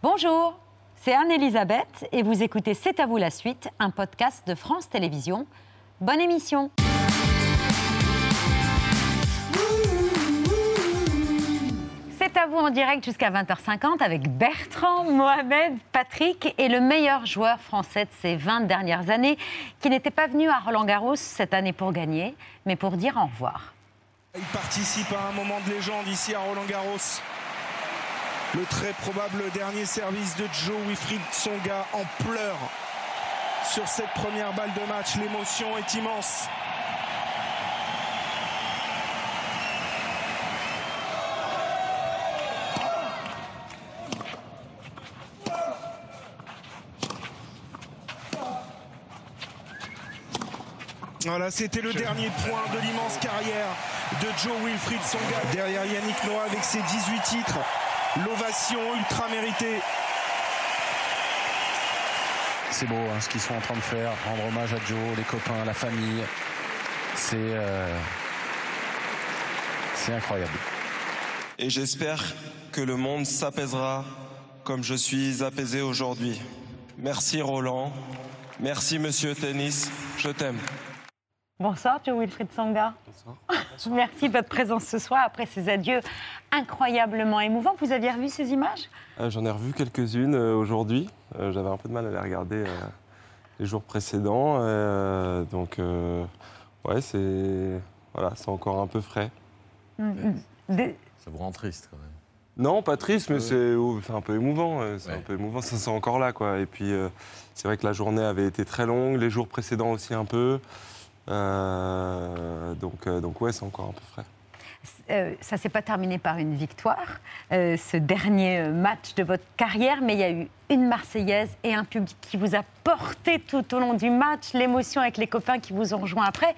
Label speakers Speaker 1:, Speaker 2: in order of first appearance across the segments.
Speaker 1: Bonjour, c'est Anne-Elisabeth et vous écoutez C'est à vous la suite, un podcast de France Télévisions. Bonne émission C'est à vous en direct jusqu'à 20h50 avec Bertrand, Mohamed, Patrick et le meilleur joueur français de ces 20 dernières années qui n'était pas venu à Roland Garros cette année pour gagner, mais pour dire au revoir.
Speaker 2: Il participe à un moment de légende ici à Roland Garros. Le très probable dernier service de Joe Wilfried Tsonga en pleurs sur cette première balle de match. L'émotion est immense. Voilà, c'était le dernier point de l'immense carrière de Joe Wilfried Tsonga. Derrière Yannick Noah avec ses 18 titres. L'ovation ultra méritée.
Speaker 3: C'est beau hein, ce qu'ils sont en train de faire, rendre hommage à Joe, les copains, la famille. C'est euh, c'est incroyable.
Speaker 4: Et j'espère que le monde s'apaisera comme je suis apaisé aujourd'hui. Merci Roland. Merci Monsieur Tennis. Je t'aime.
Speaker 1: Bonsoir, Joe Wilfried Sanga. Bonsoir. Merci de votre présence ce soir après ces adieux incroyablement émouvants. Vous aviez revu ces images?
Speaker 5: Euh, J'en ai revu quelques-unes euh, aujourd'hui. Euh, J'avais un peu de mal à les regarder euh, les jours précédents. Euh, donc, euh, ouais, c'est voilà, c'est encore un peu frais.
Speaker 1: Des-
Speaker 6: Ça vous rend triste quand même.
Speaker 5: Non, pas triste, mais c'est un peu émouvant. C'est
Speaker 6: Ouais.
Speaker 5: un peu émouvant, ça c'est encore là, quoi. Et puis, euh, c'est vrai que la journée avait été très longue, les jours précédents aussi un peu. Euh, donc, euh, donc ouais, c'est encore un peu frais.
Speaker 1: euh, ça ne s'est pas terminé par une victoire, euh, ce dernier match de votre carrière, mais il y a eu une Marseillaise et un public qui vous a porté tout au long du match, l'émotion avec les copains qui vous ont rejoint après.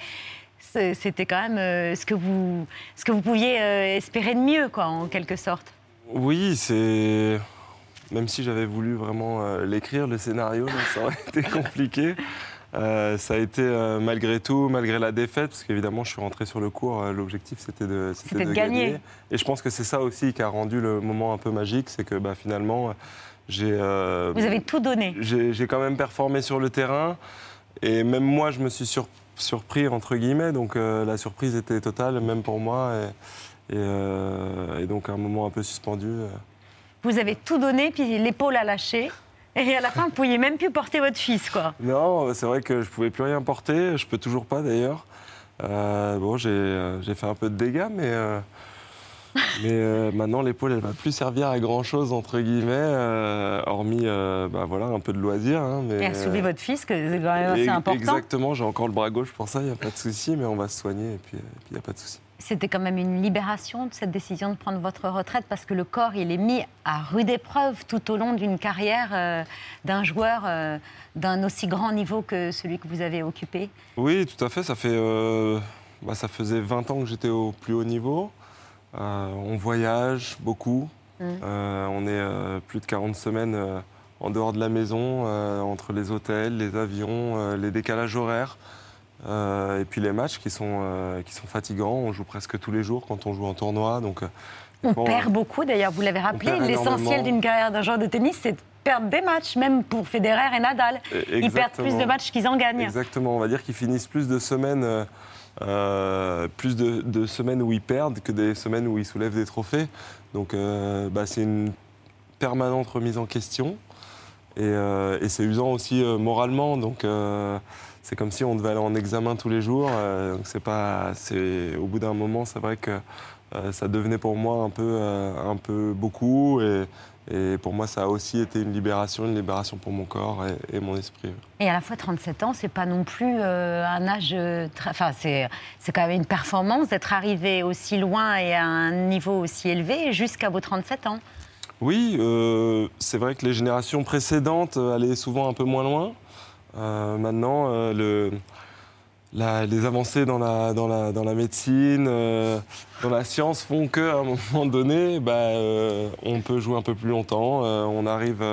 Speaker 1: C'était quand même euh, ce, que vous, ce que vous pouviez espérer de mieux, quoi, en quelque sorte.
Speaker 5: Oui, c'est. Même si j'avais voulu vraiment l'écrire, le scénario, ça aurait été compliqué. Euh, ça a été euh, malgré tout, malgré la défaite, parce qu'évidemment je suis rentré sur le cours, euh, l'objectif c'était de,
Speaker 1: C'était de gagner.
Speaker 5: Et je pense que c'est ça aussi qui a rendu le moment un peu magique, c'est que bah, finalement j'ai
Speaker 1: Vous avez tout donné.
Speaker 5: j'ai j'ai quand même performé sur le terrain, et même moi je me suis sur- surpris entre guillemets, donc la surprise était totale, même pour moi, et, et, et donc un moment un peu suspendu.
Speaker 1: Vous avez tout donné, puis l'épaule a lâché. Et à la fin, vous ne pouviez même plus porter votre fils, quoi.
Speaker 5: Non, c'est vrai que je pouvais plus rien porter. Je peux toujours pas d'ailleurs. Euh, bon, j'ai euh, j'ai fait un peu de dégâts, mais, euh, mais euh, maintenant l'épaule, elle va plus servir à grand chose entre guillemets, hormis bah, voilà un peu de loisir. hein, mais
Speaker 1: Et à soulever votre fils, que c'est quand même
Speaker 5: et-
Speaker 1: assez important.
Speaker 5: Exactement, j'ai encore le bras gauche pour ça, il n'y a pas de souci, mais on va se soigner et puis il n'y a pas de souci.
Speaker 1: C'était quand même une libération de cette décision de prendre votre retraite parce que le corps, il est mis à rude épreuve tout au long d'une carrière euh, d'un joueur euh, d'un aussi grand niveau que celui que vous avez occupé.
Speaker 5: Oui, tout à fait. Ça, fait, euh, bah, ça faisait 20 ans que j'étais au plus haut niveau. On voyage beaucoup.
Speaker 1: Mm.
Speaker 5: On est plus de 40 semaines en dehors de la maison, entre les hôtels, les avions, les décalages horaires. Euh, et puis les matchs qui sont, euh, qui sont fatigants. On joue presque tous les jours quand on joue en tournoi. Donc, euh,
Speaker 1: On perd beaucoup, d'ailleurs, vous l'avez rappelé. L'essentiel d'une carrière d'un joueur de tennis, c'est de perdre des matchs, même pour Federer et Nadal. Ils perdent plus de matchs qu'ils en gagnent.
Speaker 5: Exactement, on va dire qu'ils finissent plus de semaines, euh, plus de, de semaines où ils perdent que des semaines où ils soulèvent des trophées. Donc euh, bah, c'est une permanente remise en question et, euh, et c'est usant aussi moralement. Donc c'est comme si on devait aller en examen tous les jours. euh, donc c'est pas, c'est au bout d'un moment, c'est vrai que euh, ça devenait pour moi un peu, euh, un peu beaucoup et, et pour moi ça a aussi été une libération, une libération pour mon corps et- et mon esprit.
Speaker 1: Et à la fois 37 ans, c'est pas non plus euh, un âge. très- Enfin, c'est c'est quand même une performance d'être arrivé aussi loin et à un niveau aussi élevé jusqu'à vos 37 ans.
Speaker 5: Oui, c'est vrai que les générations précédentes allaient souvent un peu moins loin. Euh, maintenant, euh, les avancées dans la, médecine, euh, dans la science font qu'à un moment donné, bah, on peut jouer un peu plus longtemps. On arrive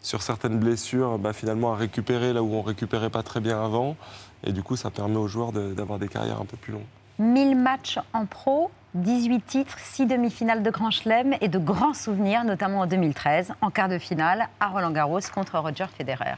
Speaker 5: sur certaines blessures bah, finalement à récupérer là où on récupérait pas très bien avant. Et du coup, ça permet aux joueurs d'avoir des carrières un peu plus longues.
Speaker 1: 1000 matchs en pro, 18 titres, 6 demi-finales de Grand Chelem et de grands souvenirs, notamment en 2013, en quart de finale à Roland Garros contre Roger Federer.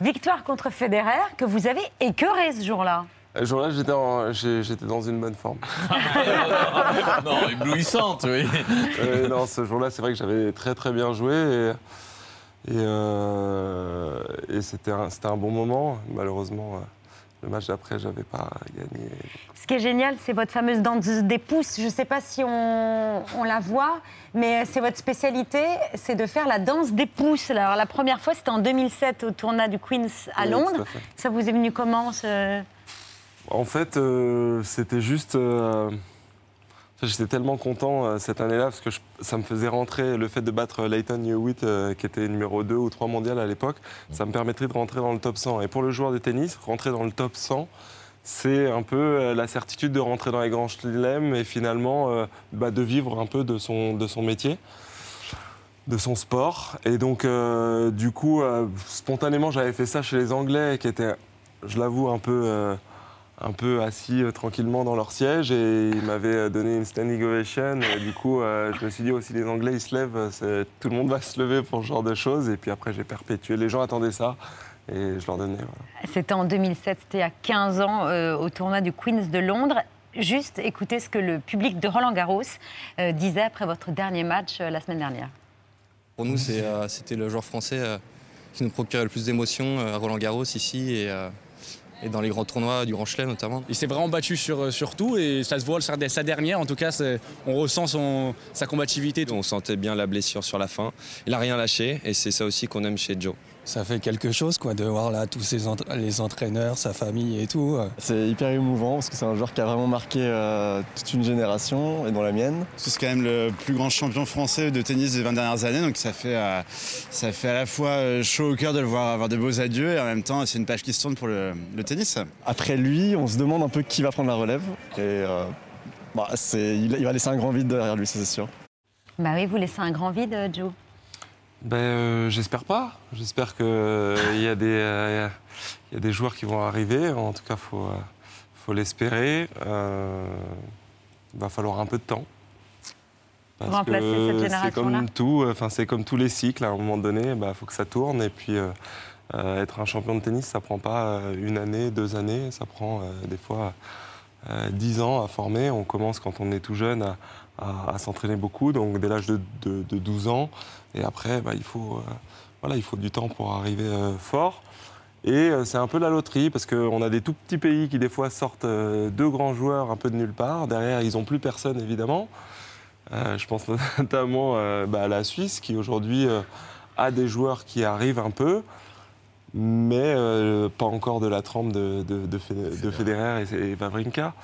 Speaker 1: Victoire contre Federer que vous avez écœuré ce jour-là.
Speaker 5: Ce jour-là, j'étais, dans une bonne forme.
Speaker 6: non, éblouissante, oui.
Speaker 5: non, ce jour-là, c'est vrai que j'avais très très bien joué et, et, euh, c'était, un, un, bon moment. Malheureusement, euh, le match d'après, j'avais pas gagné.
Speaker 1: Ce qui est génial, c'est votre fameuse danse des pouces. Je ne sais pas si on, la voit, mais c'est votre spécialité, c'est de faire la danse des pouces. Alors, la première fois, c'était en 2007 au tournoi du Queen's à Londres. Ça vous est venu comment
Speaker 5: En fait, euh, c'était juste. Euh, J'étais tellement content euh, cette année-là parce que ça me faisait rentrer le fait de battre Leighton Hewitt, euh, qui était numéro 2 ou 3 mondial à l'époque. Ça me permettrait de rentrer dans le top 100. Et pour le joueur de tennis, rentrer dans le top 100, c'est un peu euh, la certitude de rentrer dans les grands chelems et finalement bah, de vivre un peu de son, de son métier de son sport. Et donc, du coup, spontanément, j'avais fait ça chez les Anglais, qui étaient, je l'avoue, un peu un peu assis euh, tranquillement dans leur siège et ils m'avaient euh, donné une standing ovation. Et du coup, euh, je me suis dit aussi, les Anglais, ils se lèvent, tout le monde va se lever pour ce genre de choses. Et puis après, j'ai perpétué. Les gens attendaient ça et je leur donnais.
Speaker 1: C'était en 2007, c'était à 15 ans au tournoi du Queen's de Londres. Juste écoutez ce que le public de Roland Garros disait après votre dernier match la semaine dernière.
Speaker 7: Pour nous, c'était le joueur français qui nous procurait le plus d'émotions à Roland Garros ici. Et, et dans les grands tournois du Grand Chelem notamment.
Speaker 8: Il s'est vraiment battu sur, euh, sur tout et ça se voit sa dernière. En tout cas, on ressent son, sa combativité.
Speaker 7: On sentait bien la blessure sur la fin. Il n'a rien lâché et c'est ça aussi qu'on aime chez Joe
Speaker 9: ça fait quelque chose quoi, de voir là tous ces les entraîneurs, sa famille et tout.
Speaker 10: C'est hyper émouvant parce que c'est un joueur qui a vraiment marqué euh, toute une génération et dans la mienne.
Speaker 11: C'est quand même le plus grand champion français de tennis des 20 dernières années, donc ça fait, euh, ça fait à la fois euh, chaud au cœur de le voir avoir de beaux adieux et en même temps c'est une page qui se tourne pour le, tennis.
Speaker 10: Après lui, on se demande un peu qui va prendre la relève et bah, il, il va laisser un grand vide derrière lui, c'est sûr.
Speaker 1: Bah oui, vous laissez un grand vide, Joe
Speaker 5: ben, euh, J'espère pas. J'espère qu'il euh, y, a des, euh, y a des joueurs qui vont arriver. En tout cas, il faut, faut l'espérer. Il va falloir un peu de temps.
Speaker 1: Pour remplacer cette génération
Speaker 5: C'est comme tout, enfin c'est comme tous les cycles. À un moment donné, il bah, faut que ça tourne. Et puis, être un champion de tennis, ça prend pas une année, deux années. Ça prend des fois dix ans à former. On commence quand on est tout jeune à, à, s'entraîner beaucoup, donc dès l'âge de, 12 ans. Et après, bah, il, faut, euh, voilà, il faut du temps pour arriver euh, fort. Et euh, c'est un peu la loterie parce qu'on a des tout petits pays qui des fois sortent deux grands joueurs un peu de nulle part. Derrière, ils n'ont plus personne évidemment. je pense notamment bah, à la Suisse qui aujourd'hui a des joueurs qui arrivent un peu, mais pas encore de la trempe de, de, Federer et, et Wawrinka.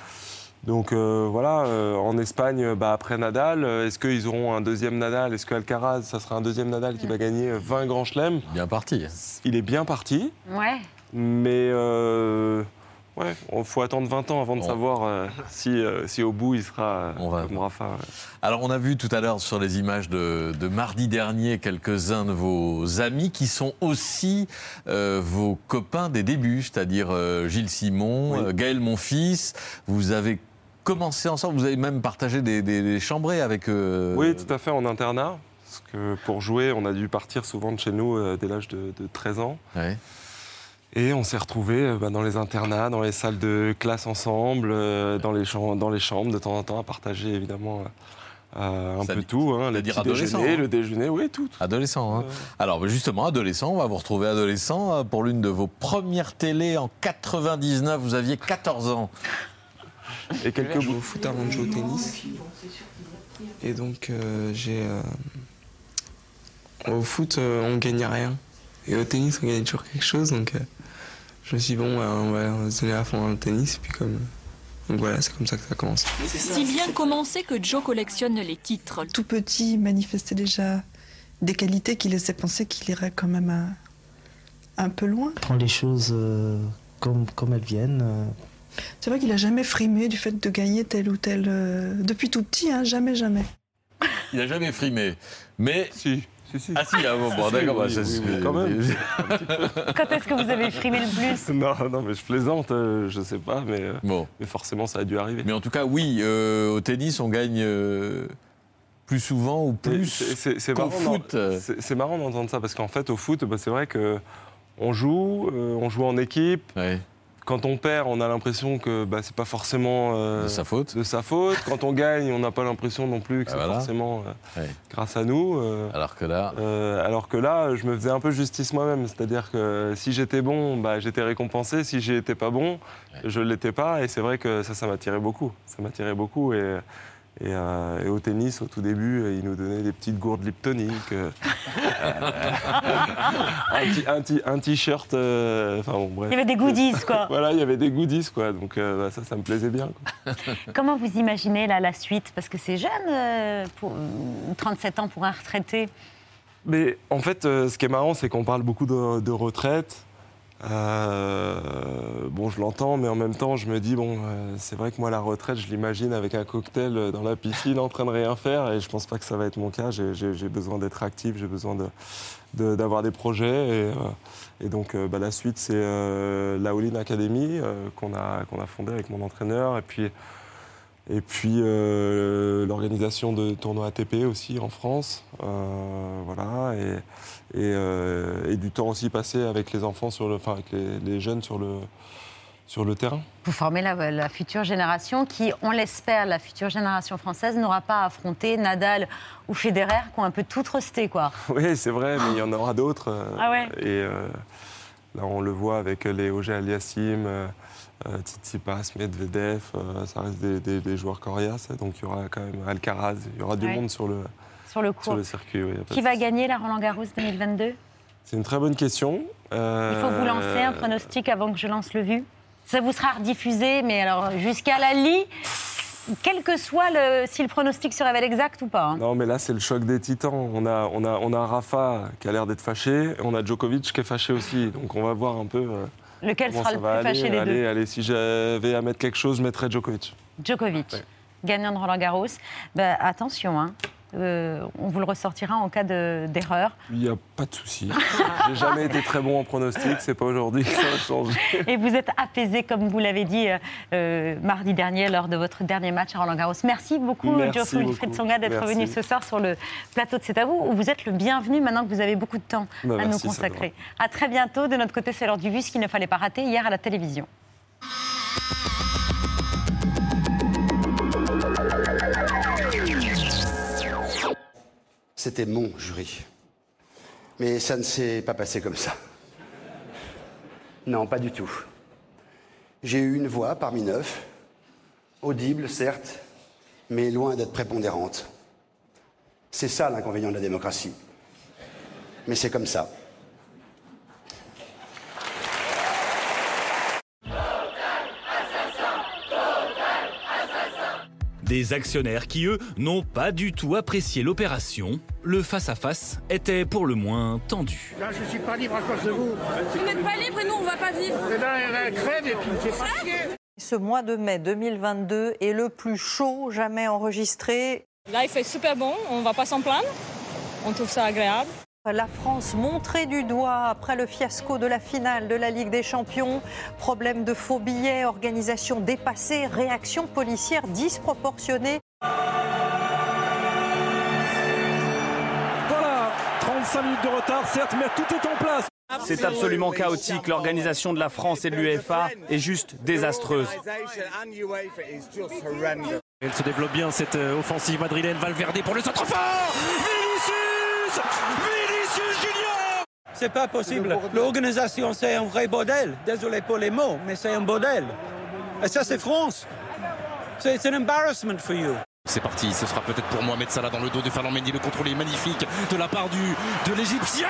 Speaker 5: Donc euh, voilà, euh, en Espagne, bah, après Nadal, euh, est-ce qu'ils auront un deuxième Nadal? Est-ce qu'Alcaraz, ça sera un deuxième Nadal qui va gagner 20 grands chelems?
Speaker 6: Bien parti.
Speaker 5: Il est bien parti.
Speaker 1: Ouais.
Speaker 5: Mais ouais, il faut attendre 20 ans avant de savoir si, si, au bout il sera on va... comme Rafa.
Speaker 6: Alors on a vu tout à l'heure sur les images de, mardi dernier quelques-uns de vos amis qui sont aussi vos copains des débuts, c'est-à-dire Gilles Simon, Gaël Monfils. Vous avez commencé ensemble. Vous avez même partagé des, chambrées avec. eux
Speaker 5: Oui, tout à fait, en internat. Parce que pour jouer, on a dû partir souvent de chez nous euh, dès l'âge de, 13 ans. Et on s'est retrouvés euh, bah, dans les internats, dans les salles de classe ensemble, euh, dans, les dans, les chambres de temps en temps à partager évidemment. un peu tout, hein, le déjeuner, hein. le déjeuner, oui, tout.
Speaker 6: Adolescent. Hein. Alors justement, adolescent, on va vous retrouver adolescent pour l'une de vos premières télés en 99. Vous aviez 14 ans.
Speaker 12: Et quelques joué au foot avant de jouer au tennis. Et donc euh, j'ai. Euh, au foot, euh, on gagnait rien. Et au tennis, on gagnait toujours quelque chose. Donc je me suis dit, bon, on va se donner à fond dans le tennis. Et puis comme Donc voilà, c'est comme ça que ça commence.
Speaker 13: Si bien commencé que Joe collectionne les titres.
Speaker 14: Tout petit, il manifestait déjà des qualités qui laissaient penser qu'il irait quand même un, un peu loin.
Speaker 15: Prends les choses euh, comme, comme elles viennent.
Speaker 14: C'est vrai qu'il a jamais frimé du fait de gagner tel ou tel. euh, depuis tout petit, hein, jamais, jamais.
Speaker 6: Il n'a jamais frimé. Mais.
Speaker 5: Si. Si, si.
Speaker 6: Ah si, ah bon, bon,
Speaker 5: Si,
Speaker 6: d'accord, bah,
Speaker 5: oui, oui, oui, quand même.
Speaker 1: Quand est-ce que vous avez frimé le plus?
Speaker 5: Non, non, mais je plaisante, euh, je sais pas, mais, euh,
Speaker 6: Bon.
Speaker 5: mais forcément ça a dû arriver.
Speaker 6: Mais en tout cas, oui, euh, au tennis, on gagne euh, plus souvent ou plus
Speaker 5: c'est-
Speaker 6: qu'au foot.
Speaker 5: C'est marrant d'entendre ça parce qu'en fait au foot, bah, c'est vrai que on joue, euh, on joue en équipe.
Speaker 6: Ouais.
Speaker 5: Quand on perd, on a l'impression que bah, c'est pas forcément euh,
Speaker 6: De sa faute.
Speaker 5: de sa faute. Quand on gagne, on n'a pas l'impression non plus que
Speaker 6: Ah,
Speaker 5: c'est
Speaker 6: voilà.
Speaker 5: forcément euh,
Speaker 6: Ouais.
Speaker 5: grâce à nous. euh,
Speaker 6: Alors que là,
Speaker 5: alors que là, je me faisais un peu justice moi-même. C'est-à-dire que si j'étais bon, bah, j'étais récompensé. Si j'étais pas bon, je ne l'étais pas. Et c'est vrai que ça, ça m'attirait beaucoup. Ça m'attirait beaucoup. Et, et, euh, et au tennis, au tout début, ils nous donnaient des petites gourdes liptoniques. euh, un t-shirt. euh, Enfin bon, bref.
Speaker 1: Il y avait des goodies, quoi.
Speaker 5: Voilà, il y avait des goodies, quoi. Donc euh, bah, ça, ça me plaisait bien. quoi.
Speaker 1: Comment vous imaginez là, la suite? Parce que c'est jeune, euh, pour, 37 ans pour un retraité.
Speaker 5: Mais en fait, euh, ce qui est marrant, c'est qu'on parle beaucoup de, de retraite. Euh, bon, je l'entends, mais en même temps, je me dis, bon, euh, c'est vrai que moi, la retraite, je l'imagine avec un cocktail dans la piscine en train de rien faire, et je pense pas que ça va être mon cas. J'ai- besoin d'être actif, j'ai besoin d'avoir des projets. Et, euh, donc, bah, la suite, c'est la All-In Academy qu'on a, fondée avec mon entraîneur. Et puis, l'organisation de tournois ATP aussi en France. Voilà. Et, euh, et du temps aussi passé avec les enfants, sur le, enfin avec les, les jeunes sur le, sur le terrain.
Speaker 1: Vous formez la, la future génération qui, on l'espère, la future génération française n'aura pas à affronter Nadal ou Federer qui ont un peu tout trusté, quoi.
Speaker 5: Oui, c'est vrai, mais il y en aura d'autres. euh,
Speaker 1: Ah ouais
Speaker 5: Et euh, là, on le voit avec les Auger Aliassim, euh, Tsitsipas, Medvedev, ça reste des, des- des joueurs coriaces. Donc il y aura quand même Alcaraz, il y aura du monde sur le,
Speaker 1: Sur le
Speaker 5: sur
Speaker 1: cours.
Speaker 5: le circuit. oui,
Speaker 1: Qui va gagner la Roland Garros 2022
Speaker 5: C'est une très bonne question.
Speaker 1: Il faut vous lancer un pronostic avant que je lance le vu. Ça vous sera rediffusé, mais alors jusqu'à la lit, quel que soit le, si le pronostic se révèle exact ou pas. hein.
Speaker 5: Non, mais là, c'est le choc des titans. On a, on a, on a Rafa qui a l'air d'être fâché, et on a Djokovic qui est fâché aussi. Donc on va voir un peu. euh,
Speaker 1: Lequel sera le plus
Speaker 5: aller.
Speaker 1: fâché des
Speaker 5: allez,
Speaker 1: deux?
Speaker 5: Allez, si j'avais à mettre quelque chose, je mettrais Djokovic.
Speaker 1: Djokovic,
Speaker 5: Ouais.
Speaker 1: gagnant de Roland Garros. Ben, attention, hein. Euh, on vous le ressortira en cas de- d'erreur.
Speaker 5: Il n'y a pas de souci. J'ai jamais été très bon en pronostic, c'est pas aujourd'hui que ça va changer.
Speaker 1: Et vous êtes apaisé, comme vous l'avez dit euh, euh, mardi dernier lors de votre dernier match à Roland Garros. Merci beaucoup, Geoffrey. Wilfried Songa, d'être venu ce soir sur le plateau de C'est à vous, où vous êtes le bienvenu maintenant que vous avez beaucoup de temps
Speaker 5: Bah,
Speaker 1: à nous consacrer. À très bientôt. De notre côté, c'est l'heure du vu, ce qu'il ne fallait pas rater hier à la télévision.
Speaker 16: C'était mon jury. Mais ça ne s'est pas passé comme ça. Non, pas du tout. J'ai eu une voix parmi neuf, audible certes, mais loin d'être prépondérante. C'est ça l'inconvénient de la démocratie. Mais c'est comme ça.
Speaker 17: Des actionnaires qui, eux, n'ont pas du tout apprécié l'opération. Le face-à-face était pour le moins tendu.
Speaker 18: Là, je suis pas libre à cause de vous.
Speaker 19: Vous n'êtes pas libre et nous, on va pas vivre.
Speaker 18: Eh ben, elle crève et puis me fait.
Speaker 20: Ce mois de mai 2022 est le plus chaud jamais enregistré.
Speaker 19: Là, il fait super bon, on va pas s'en plaindre. On trouve ça agréable.
Speaker 20: La France montrée du doigt après le fiasco de la finale de la Ligue des Champions. Problème de faux billets, organisation dépassée, réaction policière disproportionnée.
Speaker 21: Voilà, 35 minutes de retard, certes, mais tout est en place.
Speaker 22: C'est absolument chaotique. L'organisation de la France et de l'UEFA est juste désastreuse.
Speaker 21: Elle se développe bien cette euh, offensive madrilène. Valverde pour le centre fort Vinicius Vinicius Junior
Speaker 23: C'est pas possible. L'organisation, c'est un vrai bordel. Désolé pour les mots, mais c'est un bordel. Et ça, c'est France. C'est c'est un embarrassment for you.
Speaker 24: C'est parti, ce sera peut-être pour Mohamed Salah dans le dos de Ferland Mendy. Le contrôle est magnifique de la part du, de l'Égyptien.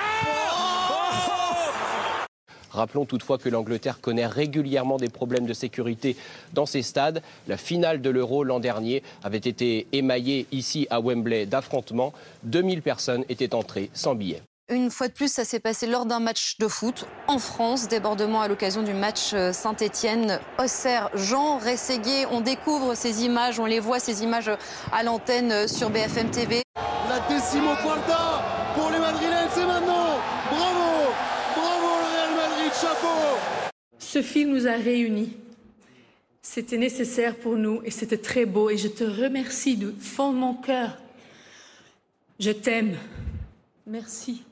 Speaker 25: Rappelons toutefois que l'Angleterre connaît régulièrement des problèmes de sécurité dans ses stades. La finale de l'Euro l'an dernier avait été émaillée ici à Wembley d'affrontements. 2000 personnes étaient entrées sans billets.
Speaker 26: Une fois de plus, ça s'est passé lors d'un match de foot en France. Débordement à l'occasion du match euh, Saint-Étienne-Auxerre. Jean Rességuier, on découvre ces images, on les voit, ces images à l'antenne euh, sur BFM TV.
Speaker 27: La décimo quarta pour les Madrilènes, c'est maintenant Bravo Bravo le Real Madrid, chapeau
Speaker 28: Ce film nous a réunis. C'était nécessaire pour nous et c'était très beau et je te remercie du fond de mon cœur. Je t'aime. Merci.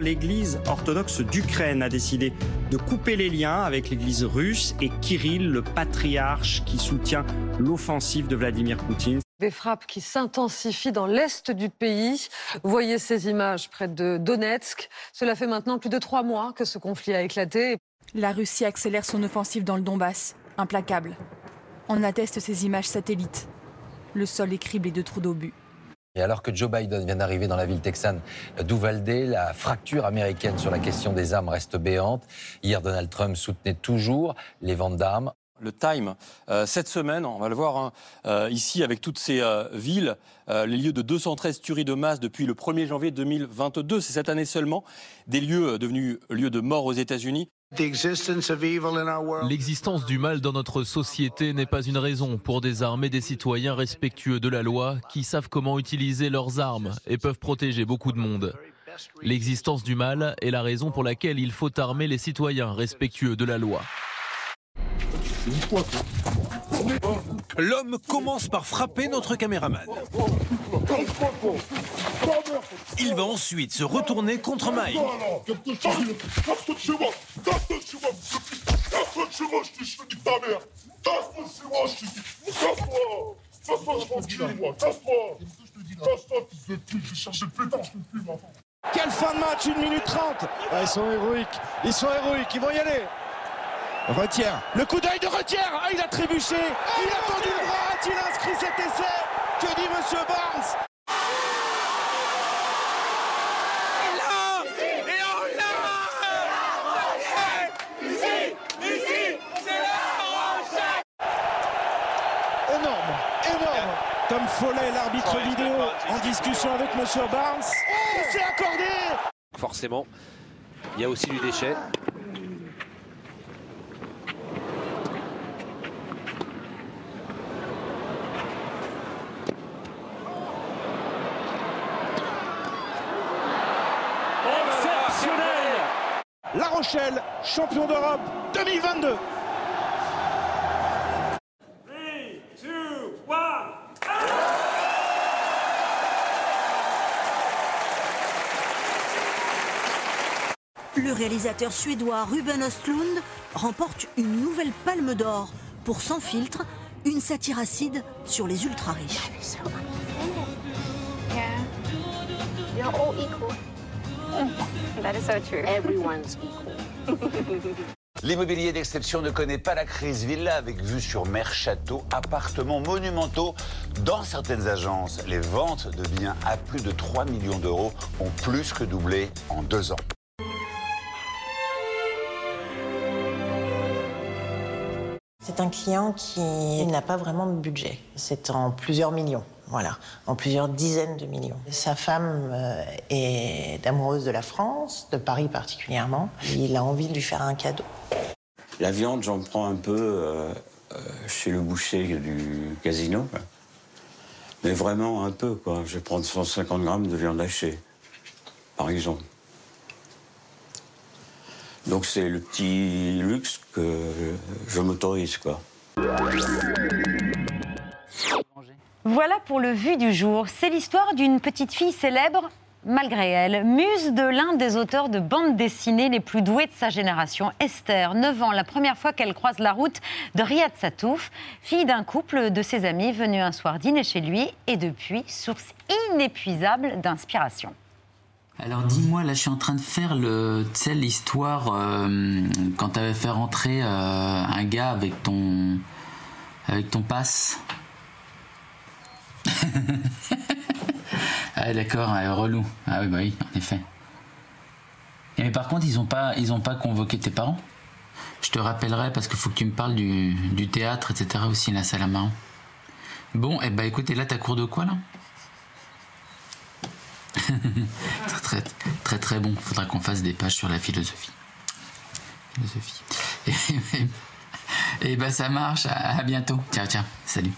Speaker 29: L'Église orthodoxe d'Ukraine a décidé de couper les liens avec l'Église russe et Kirill, le patriarche qui soutient l'offensive de Vladimir Poutine.
Speaker 30: Des frappes qui s'intensifient dans l'est du pays. Vous voyez ces images près de Donetsk. Cela fait maintenant plus de trois mois que ce conflit a éclaté.
Speaker 31: La Russie accélère son offensive dans le Donbass, implacable. On atteste ces images satellites. Le sol est criblé de trous d'obus.
Speaker 32: Et alors que Joe Biden vient d'arriver dans la ville texane d'Uvalde, la fracture américaine sur la question des armes reste béante. Hier, Donald Trump soutenait toujours les ventes d'armes.
Speaker 33: Le Time, euh, cette semaine, on va le voir hein, euh, ici avec toutes ces euh, villes, les lieux de 213 tueries de masse depuis le 1er janvier 2022, c'est cette année seulement, des lieux devenus lieux de mort aux États-Unis.
Speaker 34: L'existence du mal dans notre société n'est pas une raison pour désarmer des citoyens respectueux de la loi qui savent comment utiliser leurs armes et peuvent protéger beaucoup de monde. L'existence du mal est la raison pour laquelle il faut armer les citoyens respectueux de la loi.
Speaker 35: L'homme commence par frapper notre caméraman. Il va ensuite se retourner contre Mike.
Speaker 27: Quelle fin de match, 1 minute 30 ah, Ils sont héroïques, ils sont héroïques, ils vont y aller Retière. Le coup d'œil de Retière. Ah, il a trébuché. Il a tendu le bras. A-t-il inscrit cet essai? Que dit Monsieur Barnes? Énorme, énorme. Tom Follet, l'arbitre vidéo, en discussion avec Monsieur Barnes. Et c'est accordé
Speaker 36: Forcément, il y a aussi du déchet.
Speaker 27: La Rochelle, champion d'Europe 2022.
Speaker 37: Le réalisateur suédois Ruben Östlund remporte une nouvelle palme d'or pour Sans filtre, une satire acide sur les
Speaker 38: all equal. That is so true. Everyone's equal.
Speaker 39: L'immobilier d'exception ne connaît pas la crise. Villa avec vue sur mer, château, appartements monumentaux. Dans certaines agences, les ventes de biens à plus de 3 millions d'euros ont plus que doublé en deux ans.
Speaker 40: C'est un client qui n'a pas vraiment de budget. C'est en plusieurs millions, voilà, en plusieurs dizaines de millions. Sa femme euh, est amoureuse de la France, de Paris particulièrement. Il a envie de lui faire un cadeau.
Speaker 41: La viande, j'en prends un peu euh, euh, chez le boucher du casino. Mais vraiment un peu, quoi. Je vais prendre 150 grammes de viande hachée, par exemple. Donc c'est le petit luxe que je m'autorise, quoi.
Speaker 1: Voilà pour le vu du jour. C'est l'histoire d'une petite fille célèbre, malgré elle, muse de l'un des auteurs de bandes dessinées les plus doués de sa génération, Esther, 9 ans, la première fois qu'elle croise la route de Riyad Satouf, fille d'un couple de ses amis venus un soir dîner chez lui et depuis, source inépuisable d'inspiration.
Speaker 42: Alors dis-moi, là je suis en train de faire le, tu sais, l'histoire euh, quand tu avais fait rentrer euh, un gars avec ton, avec ton passe. Ah d'accord, relou. Ah oui, bah oui, en effet. Et mais par contre, ils ont pas, pas convoqué tes parents? Je te rappellerai parce qu'il faut que tu me parles du, du théâtre, etc. aussi, la salle à marron. Bon, et eh bah écoute, et là t'as cours de quoi là? Très, très, très très bon. Faudra qu'on fasse des pages sur la philosophie. Philosophie. Et, et bah ça marche. À, à bientôt. Ciao, ciao. Salut.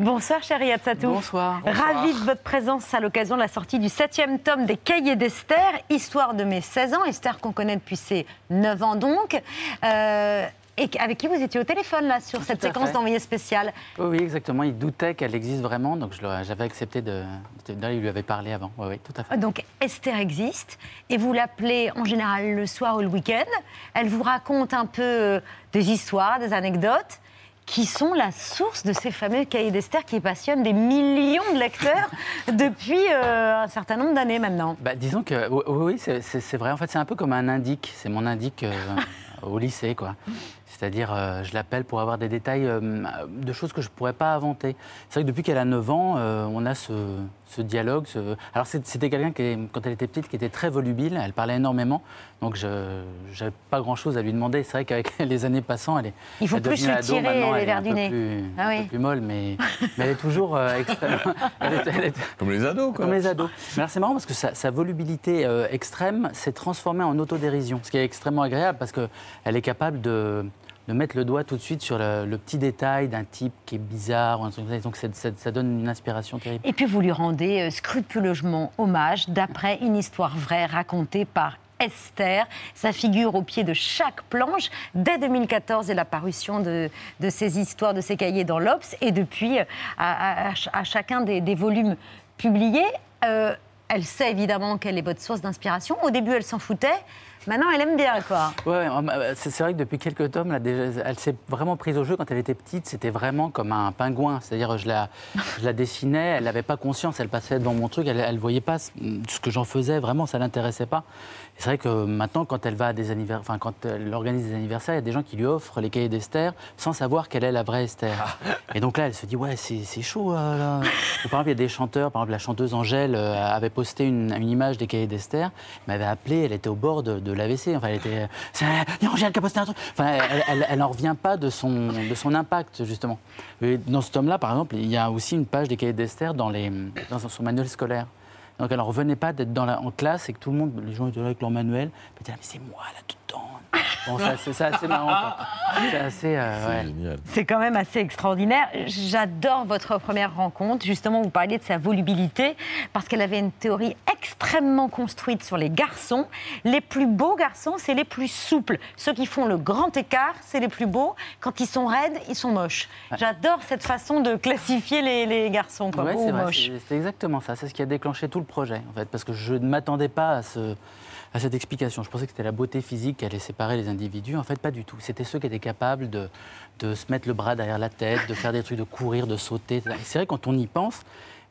Speaker 1: Bonsoir, chérie Atsatou.
Speaker 43: Bonsoir.
Speaker 1: Ravi de votre présence à l'occasion de la sortie du septième tome des Cahiers d'Esther, Histoire de mes 16 ans. Esther qu'on connaît depuis ses 9 ans donc. Euh, et avec qui vous étiez au téléphone là sur cette séquence d'envoyé spécial.
Speaker 43: Oui, oui, exactement. Il doutait qu'elle existe vraiment, donc j'avais accepté de. de- Il lui avait parlé avant. Oui, oui, tout à fait.
Speaker 1: Donc Esther existe et vous l'appelez en général le soir ou le week-end. Elle vous raconte un peu euh, des histoires, des anecdotes qui sont la source de ces fameux cahiers d'Esther qui passionnent des millions de lecteurs depuis euh, un certain nombre d'années maintenant.
Speaker 43: Bah, disons que oui, c'est- vrai. En fait, c'est un peu comme un indique. C'est mon indique euh, au lycée, quoi. C'est-à-dire, euh, je l'appelle pour avoir des détails de choses que je ne pourrais pas inventer. C'est vrai que depuis qu'elle a 9 ans, on a ce, ce dialogue. ce- Alors, c'était quelqu'un qui, quand elle était petite, qui était très volubile. Elle parlait énormément. Donc, je n'avais pas grand-chose à lui demander. C'est vrai qu'avec les années passant, elle est.
Speaker 1: Il faut
Speaker 43: elle
Speaker 1: plus
Speaker 43: ado,
Speaker 1: tirer
Speaker 43: maintenant,
Speaker 1: les verres du nez.
Speaker 43: plus-
Speaker 1: Ah
Speaker 43: un
Speaker 1: oui.
Speaker 43: peu plus molle, mais, mais elle est toujours euh, extrêmement. elle est- elle est-
Speaker 44: Comme les ados, quoi.
Speaker 43: comme les ados. Mais alors c'est marrant parce que sa, sa volubilité euh, extrême s'est transformée en autodérision, ce qui est extrêmement agréable parce qu'elle est capable de, de mettre le doigt tout de suite sur le, petit détail d'un type qui est bizarre. Donc ça donne une inspiration terrible.
Speaker 1: Et puis vous lui rendez euh, scrupuleusement hommage d'après une histoire vraie racontée par Esther. Ça figure au pied de chaque planche dès 2014 et la parution de, de ces histoires, de ces cahiers dans l'Obs. Et depuis, euh, à, à- à ch- à chacun des, des volumes publiés, euh, elle sait évidemment quelle est votre source d'inspiration. Au début, elle s'en foutait. Maintenant, elle aime bien, quoi.
Speaker 43: Ouais, ouais, euh, c'est vrai que depuis quelques tomes, là, déjà, elle s'est vraiment prise au jeu. Quand elle était petite, c'était vraiment comme un pingouin. C'est-à-dire, je la, je la dessinais, elle n'avait pas conscience, elle passait devant mon truc, elle ne voyait pas ce que j'en faisais, vraiment, ça ne l'intéressait pas. C'est vrai que maintenant, quand elle va à des anniversaires, quand elle organise des anniversaires, il y a des gens qui lui offrent les cahiers d'Esther sans savoir quelle est la vraie Esther. Et donc là, elle se dit, ouais, c'est chaud, euh, par exemple, il y a des chanteurs, par exemple, la chanteuse Angèle euh, avait posté une, image des cahiers d'Esther, m'avait appelé, elle était au bord de l'AVC. Enfin, elle était. Elle- elle- elle n'en revient pas de son, de son impact, justement. Dans ce tome-là, par exemple, il y a aussi une page des cahiers d'Esther dans, les, dans son manuel scolaire. Donc elle n'en revenait pas d'être la, en classe et que tout le monde, les gens étaient là avec leur manuel, ils disaient, mais c'est moi là tout le temps. Bon, c'est c'est marrant. C'est assez. euh, ouais.
Speaker 1: C'est quand même assez extraordinaire. J'adore votre première rencontre. Justement, vous parliez de sa volubilité parce qu'elle avait une théorie extrêmement construite sur les garçons. Les plus beaux garçons, c'est les plus souples. Ceux qui font le grand écart, c'est les plus beaux. Quand ils sont raides, ils sont moches. J'adore cette façon de classifier les, les garçons, quoi,
Speaker 43: Ouais,
Speaker 1: moches.
Speaker 43: c'est- c'est exactement ça. C'est ce qui a déclenché tout le projet, en fait, parce que je ne m'attendais pas à, ce, à cette explication. Je pensais que c'était la beauté physique qui allait séparer les individus. En fait, pas du tout. C'était ceux qui étaient capables de, se mettre le bras derrière la tête, de faire des trucs, de courir, de sauter. c'est vrai, quand on y pense,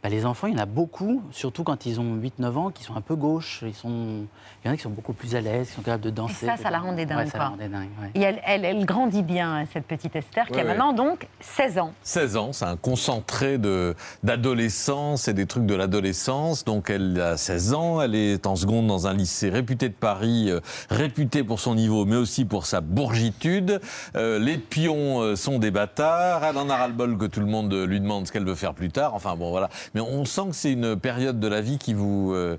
Speaker 43: bah, les enfants, il y en a beaucoup, surtout quand ils ont 8-9 ans, qui sont un peu gauches. Ils sont... Il y en a qui sont beaucoup plus à l'aise, qui sont capables de
Speaker 1: Et
Speaker 43: danser.
Speaker 1: ça, ça la rendait dingue.
Speaker 43: Ouais, ça la rendait dingue, ouais.
Speaker 1: Et elle, elle- elle grandit bien, cette petite Esther, qui
Speaker 44: Ouais,
Speaker 1: a
Speaker 44: ouais.
Speaker 1: maintenant donc 16 ans.
Speaker 44: 16 ans, c'est un concentré de d'adolescence et des trucs de l'adolescence. Donc elle a 16 ans, elle est en seconde dans un lycée réputé de Paris, euh, réputé pour son niveau, mais aussi pour sa bourgitude. Euh, les pions euh, sont des bâtards. Elle en a ras-le-bol que tout le monde lui demande ce qu'elle veut faire plus tard. Enfin bon, voilà. Mais on sent que c'est une période de la vie qui vous euh,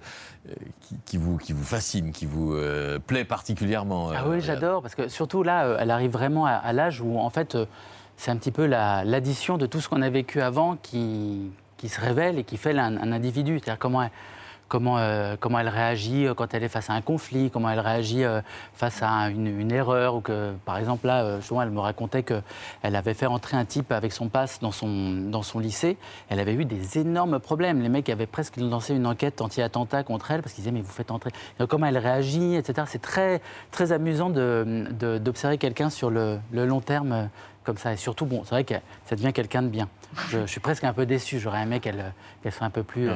Speaker 44: qui, qui vous qui vous fascine, qui vous euh, plaît particulièrement.
Speaker 43: Ah
Speaker 44: euh,
Speaker 43: oui, j'adore, parce que surtout là, elle arrive vraiment à, à l'âge où, en fait, c'est un petit peu la- l'addition de tout ce qu'on a vécu avant qui, qui se révèle et qui fait un, un individu. C'est-à-dire comment elle, comment, euh, comment elle réagit euh, quand elle est face à un conflit, comment elle réagit euh, face à une, erreur. Ou que, par exemple, là, souvent, elle me racontait qu'elle avait fait entrer un type avec son passe dans son, dans son lycée. Elle avait eu des énormes problèmes. Les mecs avaient presque lancé une enquête anti-attentat contre elle parce qu'ils disaient Mais vous faites entrer. Donc, comment elle réagit, etc. C'est très, très amusant de- de- d'observer quelqu'un sur le, long terme comme ça. Et surtout, bon, c'est vrai que ça devient quelqu'un de bien. Je, je suis presque un peu déçu. J'aurais aimé qu'elle qu'elle soit un peu plus.
Speaker 44: Ouais,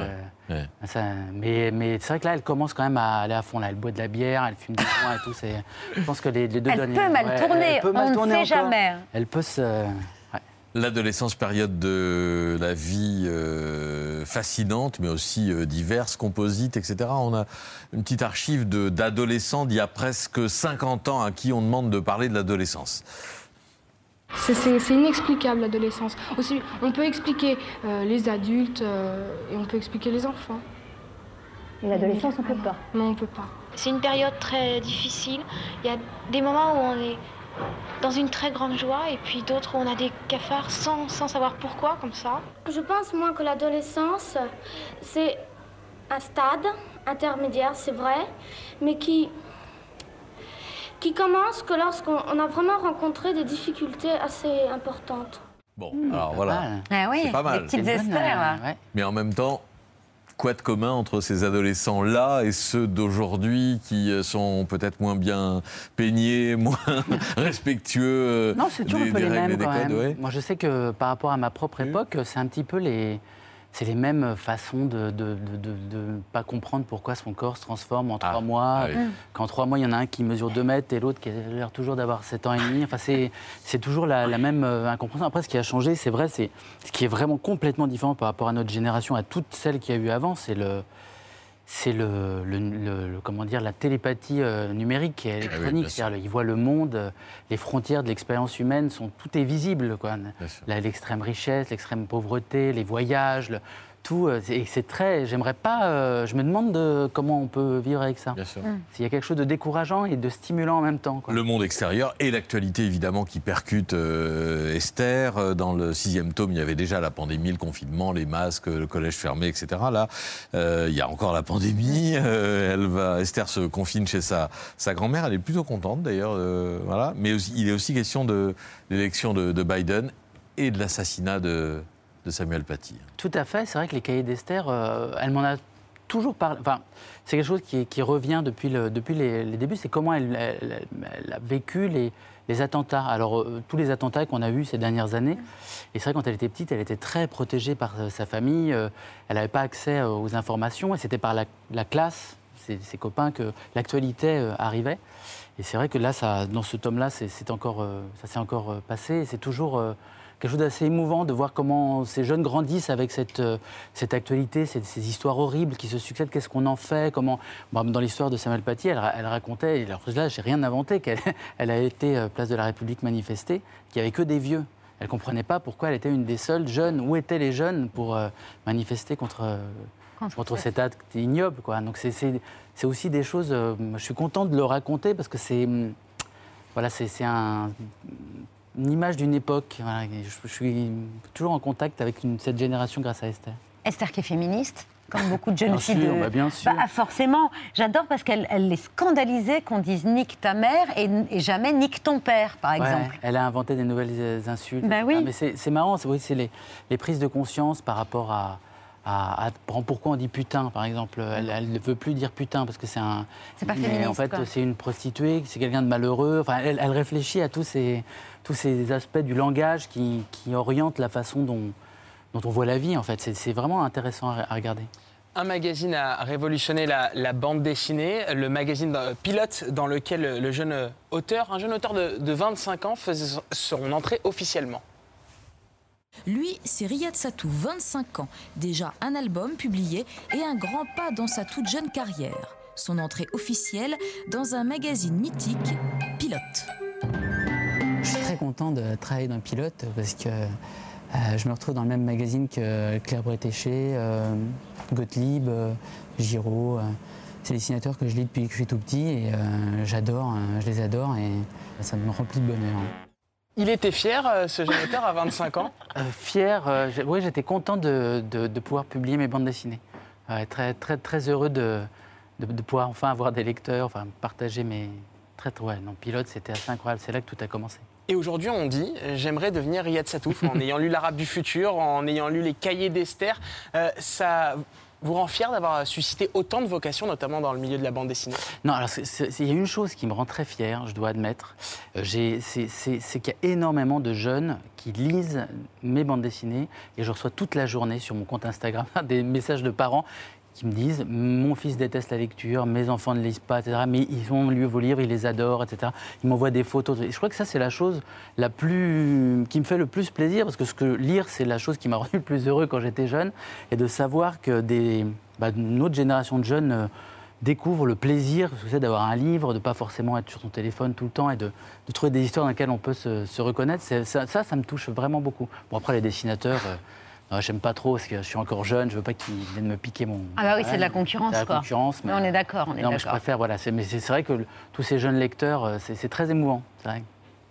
Speaker 43: euh,
Speaker 44: ouais.
Speaker 43: ça- mais mais c'est vrai que là, elle commence quand même à aller à fond. Là, elle boit de la bière, elle fume du joint et tout. c'est- Je pense que les, les deux
Speaker 1: Elle peut mal tourner,
Speaker 43: elle peut mal
Speaker 1: on ne
Speaker 43: tourner
Speaker 1: sait
Speaker 43: encore.
Speaker 1: jamais.
Speaker 43: Elle peut se.
Speaker 44: L'adolescence, période de la vie euh, fascinante, mais aussi euh, diverse, composite, etc. On a une petite archive d'adolescents d'il y a presque 50 ans à qui on demande de parler de l'adolescence.
Speaker 45: C'est- inexplicable l'adolescence. Aussi, on peut expliquer euh, les adultes euh, et on peut expliquer les enfants.
Speaker 38: L'adolescence, on peut pas.
Speaker 45: Non, on peut pas.
Speaker 38: C'est une période très difficile. Il y a des moments où on est dans une très grande joie et puis d'autres où on a des cafards sans, sans savoir pourquoi, comme ça.
Speaker 46: Je pense, moi, que l'adolescence, c'est un stade intermédiaire, c'est vrai, mais qui, qui commence que lorsqu'on on a vraiment rencontré des difficultés assez importantes.
Speaker 44: Bon, alors voilà.
Speaker 1: Ah oui,
Speaker 44: C'est pas mal.
Speaker 1: les petites Esther, là.
Speaker 44: Mais en même temps, quoi de commun entre ces adolescents-là et ceux d'aujourd'hui qui euh, sont peut-être moins bien peignés, moins respectueux euh,
Speaker 43: Non, c'est toujours
Speaker 44: des,
Speaker 43: un peu
Speaker 44: des
Speaker 43: les
Speaker 44: règles et
Speaker 43: mêmes
Speaker 44: des
Speaker 43: quand
Speaker 44: codes
Speaker 43: même.
Speaker 44: ouais.
Speaker 43: Moi, je sais que par rapport à ma propre époque, c'est un petit peu les. C'est les mêmes façons de ne pas comprendre pourquoi son corps se transforme en trois mois.
Speaker 44: ah oui.
Speaker 43: Mm. Qu'en trois mois, il y en a un qui mesure 2 mètres et l'autre qui a l'air toujours d'avoir 7 ans et demi. Enfin, c'est c'est toujours la, la même euh, incompréhension. Après, ce qui a changé, c'est vrai, c'est ce qui est vraiment complètement différent par rapport à notre génération, à toutes celles qu'il y a eu avant, c'est le c'est le, le- le- comment dire la télépathie euh, numérique qui est électronique.
Speaker 44: sûr.
Speaker 43: C'est-à-dire, ils voient le monde, euh, les frontières de l'expérience humaine sont tout est visible. Quoi. L'extrême richesse, l'extrême pauvreté, les voyages, le- tout. euh, Et c'est très. J'aimerais pas. euh, je me demande de, comment on peut vivre avec ça.
Speaker 44: Bien sûr.
Speaker 43: S'il y a quelque chose de décourageant et de stimulant en même temps. quoi.
Speaker 44: Le monde extérieur et l'actualité évidemment qui percute euh, Esther. Dans le sixième tome, il y avait déjà la pandémie, le confinement, les masques, le collège fermé, etc. Là, euh, il y a encore la pandémie. Euh, elle va, Esther se confine chez sa, sa grand-mère. Elle est plutôt contente d'ailleurs. euh, voilà. Mais aussi- il est aussi question de l'élection de, de Biden et de l'assassinat de, Samuel Paty.
Speaker 43: Tout à fait. C'est vrai que les cahiers d'Esther, euh, elle m'en a toujours parlé. Enfin, c'est quelque chose qui, revient depuis, depuis les, débuts. C'est comment elle, a vécu les, les attentats. Alors, euh, tous les attentats qu'on a vus ces dernières années. Et c'est vrai, quand elle était petite, elle était très protégée par euh, sa famille. elle n'avait pas accès aux informations. Et c'était par la, la classe, ses, copains, que l'actualité arrivait. Et c'est vrai que là, ça, dans ce tome-là, c'est encore, ça s'est encore passé. Et c'est toujours quelque chose d'assez émouvant de voir comment ces jeunes grandissent avec cette, euh, cette actualité, ces, ces histoires horribles qui se succèdent. Qu'est-ce qu'on en fait? Comment Bon, Dans l'histoire de Samuel Paty, elle, ra- elle racontait, et alors là, j'ai rien inventé, qu'elle elle a été euh, place de la République manifestée, qu'il n'y avait que des vieux. Elle ne comprenait pas pourquoi elle était une des seules jeunes. Où étaient les jeunes pour euh, manifester contre, euh, contre cet acte ignoble quoi. Donc c'est- c'est c'est aussi des choses. euh, je suis content de le raconter parce que c'est hum, voilà, c'est c'est un- une image d'une époque. Voilà, je, je suis toujours en contact avec une- cette génération grâce à Esther.
Speaker 1: Esther qui est féministe, comme beaucoup de jeunes
Speaker 43: Bien
Speaker 1: filles.
Speaker 43: sûr,
Speaker 1: de-
Speaker 43: bah, bien sûr.
Speaker 1: Bah, forcément. J'adore parce qu'elle elle est scandalisée qu'on dise nique ta mère et, et jamais nique ton père, par
Speaker 43: Ouais,
Speaker 1: exemple.
Speaker 43: elle a inventé des nouvelles euh, insultes.
Speaker 1: Bah oui.
Speaker 43: Mais c'est marrant, c'est oui, les, les prises de conscience par rapport à, à- à- pourquoi on dit putain, par exemple? Elle, elle ne veut plus dire putain parce que c'est un.
Speaker 1: C'est pas
Speaker 43: mais En fait,
Speaker 1: quoi.
Speaker 43: c'est une prostituée, c'est quelqu'un de malheureux. Enfin, elle, elle réfléchit à tous ces, tous ces aspects du langage qui, qui orientent la façon dont, dont on voit la vie. En fait, c'est c'est vraiment intéressant à, à regarder.
Speaker 47: Un magazine a révolutionné la, la bande dessinée, le magazine Pilote, dans lequel le, jeune auteur, un jeune auteur de, de 25 ans, faisait son entrée officiellement.
Speaker 48: Lui, c'est Riyad Satou, 25 ans, déjà un album publié et un grand pas dans sa toute jeune carrière. Son entrée officielle dans un magazine mythique, Pilote.
Speaker 43: Je suis très content de travailler dans Pilote parce que euh, je me retrouve dans le même magazine que Claire Bretéché, euh, Gottlieb, euh, Giraud. c'est des dessinateurs que je lis depuis que je suis tout petit et j'adore, je les adore et ça me remplit de bonheur.
Speaker 47: Il était fier, euh, ce jeune auteur, à 25 ans
Speaker 43: Euh, fier, euh, oui, j'étais content de, de- de pouvoir publier mes bandes dessinées. Très, très, très heureux de, pouvoir enfin avoir des lecteurs, enfin partager mes. Très, ouais, non, pilote, c'était assez incroyable. C'est là que tout a commencé.
Speaker 47: Et aujourd'hui, on dit j'aimerais devenir Riyad Satouf en ayant lu L'Arabe du futur, en ayant lu les cahiers d'Esther. Ça vous rend fier d'avoir suscité autant de vocations, notamment dans le milieu de la bande dessinée?
Speaker 43: Non, alors il y a une chose qui me rend très fier, je dois admettre, Euh, c'est qu'il y a énormément de jeunes qui lisent mes bandes dessinées et je reçois toute la journée sur mon compte Instagram des messages de parents qui me disent mon fils déteste la lecture, mes enfants ne lisent pas, etc. Mais ils ont lu vos livres, ils les adorent, etc. Ils m'envoient des photos. Je crois que ça c'est la chose la plus qui me fait le plus plaisir parce que ce que lire c'est la chose qui m'a rendu le plus heureux quand j'étais jeune et de savoir que des bah, une autre génération de jeunes euh, découvre le plaisir d'avoir un livre, de pas forcément être sur son téléphone tout le temps et de, de trouver des histoires dans lesquelles on peut se, se reconnaître. Ça, ça, me touche vraiment beaucoup. Bon, après, les dessinateurs, euh, j'aime pas trop parce que je suis encore jeune, je veux pas qu'ils viennent me piquer mon.
Speaker 1: Ah bah oui, c'est de la concurrence,
Speaker 43: de la
Speaker 1: quoi.
Speaker 43: concurrence, mais-
Speaker 1: on est d'accord, on est
Speaker 43: Non, mais je préfère, voilà. c'est- Mais c'est vrai que le- tous ces jeunes lecteurs, euh, c'est très émouvant. c'est vrai.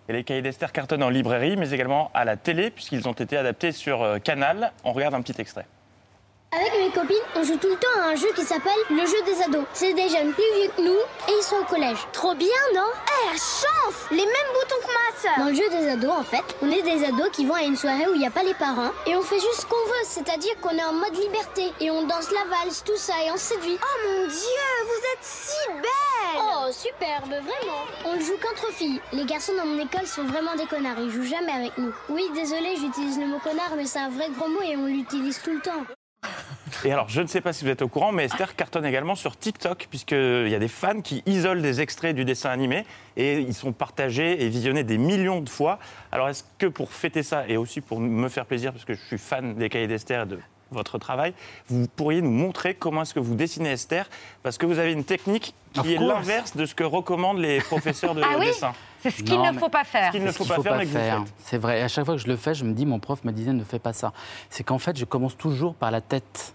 Speaker 49: Et les cahiers d'Esther cartonnent en librairie, mais également à la télé, puisqu'ils ont été adaptés sur euh, Canal. On regarde un petit extrait.
Speaker 50: Avec mes copines, on joue tout le temps à un jeu qui s'appelle le jeu des ados. C'est des jeunes plus vieux que nous et ils sont au collège. Trop bien, non? Eh, la Les mêmes boutons que ma sœur Dans le jeu des ados, en fait, on est des ados qui vont à une soirée où il n'y a pas les parents et on fait juste ce qu'on veut, c'est-à-dire qu'on est en mode liberté et on danse la valse, tout ça et on séduit. Oh mon dieu, vous êtes si belle Oh, superbe, vraiment On le joue qu'entre filles. Les garçons dans mon école sont vraiment des connards, ils jouent jamais avec nous. Oui, désolé, j'utilise le mot connard, mais c'est un vrai gros mot et on l'utilise tout le temps.
Speaker 49: Et alors, je ne sais pas si vous êtes au courant, mais Esther cartonne également sur TikTok, puisqu'il y a des fans qui isolent des extraits du dessin animé et ils sont partagés et visionnés des millions de fois. Alors, est-ce que pour fêter ça et aussi pour me faire plaisir, parce que je suis fan des cahiers d'Esther et de votre travail, vous pourriez nous montrer comment est-ce que vous dessinez Esther? Parce que vous avez une technique
Speaker 43: Of
Speaker 49: qui est l'inverse de ce que recommandent les professeurs de
Speaker 1: Ah oui
Speaker 49: dessin.
Speaker 1: C'est ce qu'il ne faut pas faire.
Speaker 49: Ce qu'il ne faut pas faire.
Speaker 43: C'est vrai. À chaque fois que je le fais, je me dis, mon prof me disait, ne fais pas ça. C'est qu'en fait, je commence toujours par la tête.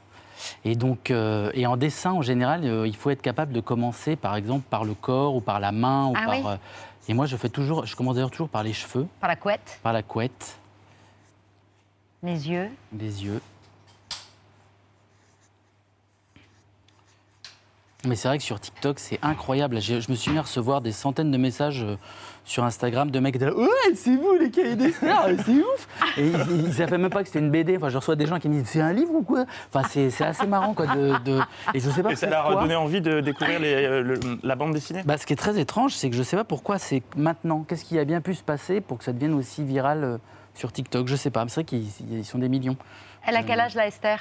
Speaker 43: Et donc, euh, et en dessin, en général, euh, il faut être capable de commencer, par exemple, par le corps ou par la main ou
Speaker 1: Ah
Speaker 43: par.
Speaker 1: oui.
Speaker 43: euh, et moi, je fais toujours. Je commence d'ailleurs toujours par les cheveux,
Speaker 1: Par la couette,
Speaker 43: par la couette,
Speaker 1: les yeux.
Speaker 43: les yeux. Mais c'est vrai que sur TikTok, c'est incroyable. Je me suis mis à recevoir des centaines de messages euh, sur Instagram de mecs qui étaient là, Ouais, c'est vous les cahiers d'Esther, c'est ouf Et ils, ils, ils savaient même pas que c'était une BD. Enfin, je reçois des gens qui me disent C'est un livre ou quoi? Enfin, c'est assez marrant, quoi. De, de- Et je sais pas
Speaker 49: Et ça leur a donné envie de découvrir les, euh, le- la bande dessinée?
Speaker 43: Bah, ce qui est très étrange, c'est que je sais pas pourquoi c'est maintenant. Qu'est-ce qui a bien pu se passer pour que ça devienne aussi viral euh, sur TikTok? Je sais pas. C'est vrai qu'ils ils sont des millions.
Speaker 1: Elle a quel âge, là, Esther?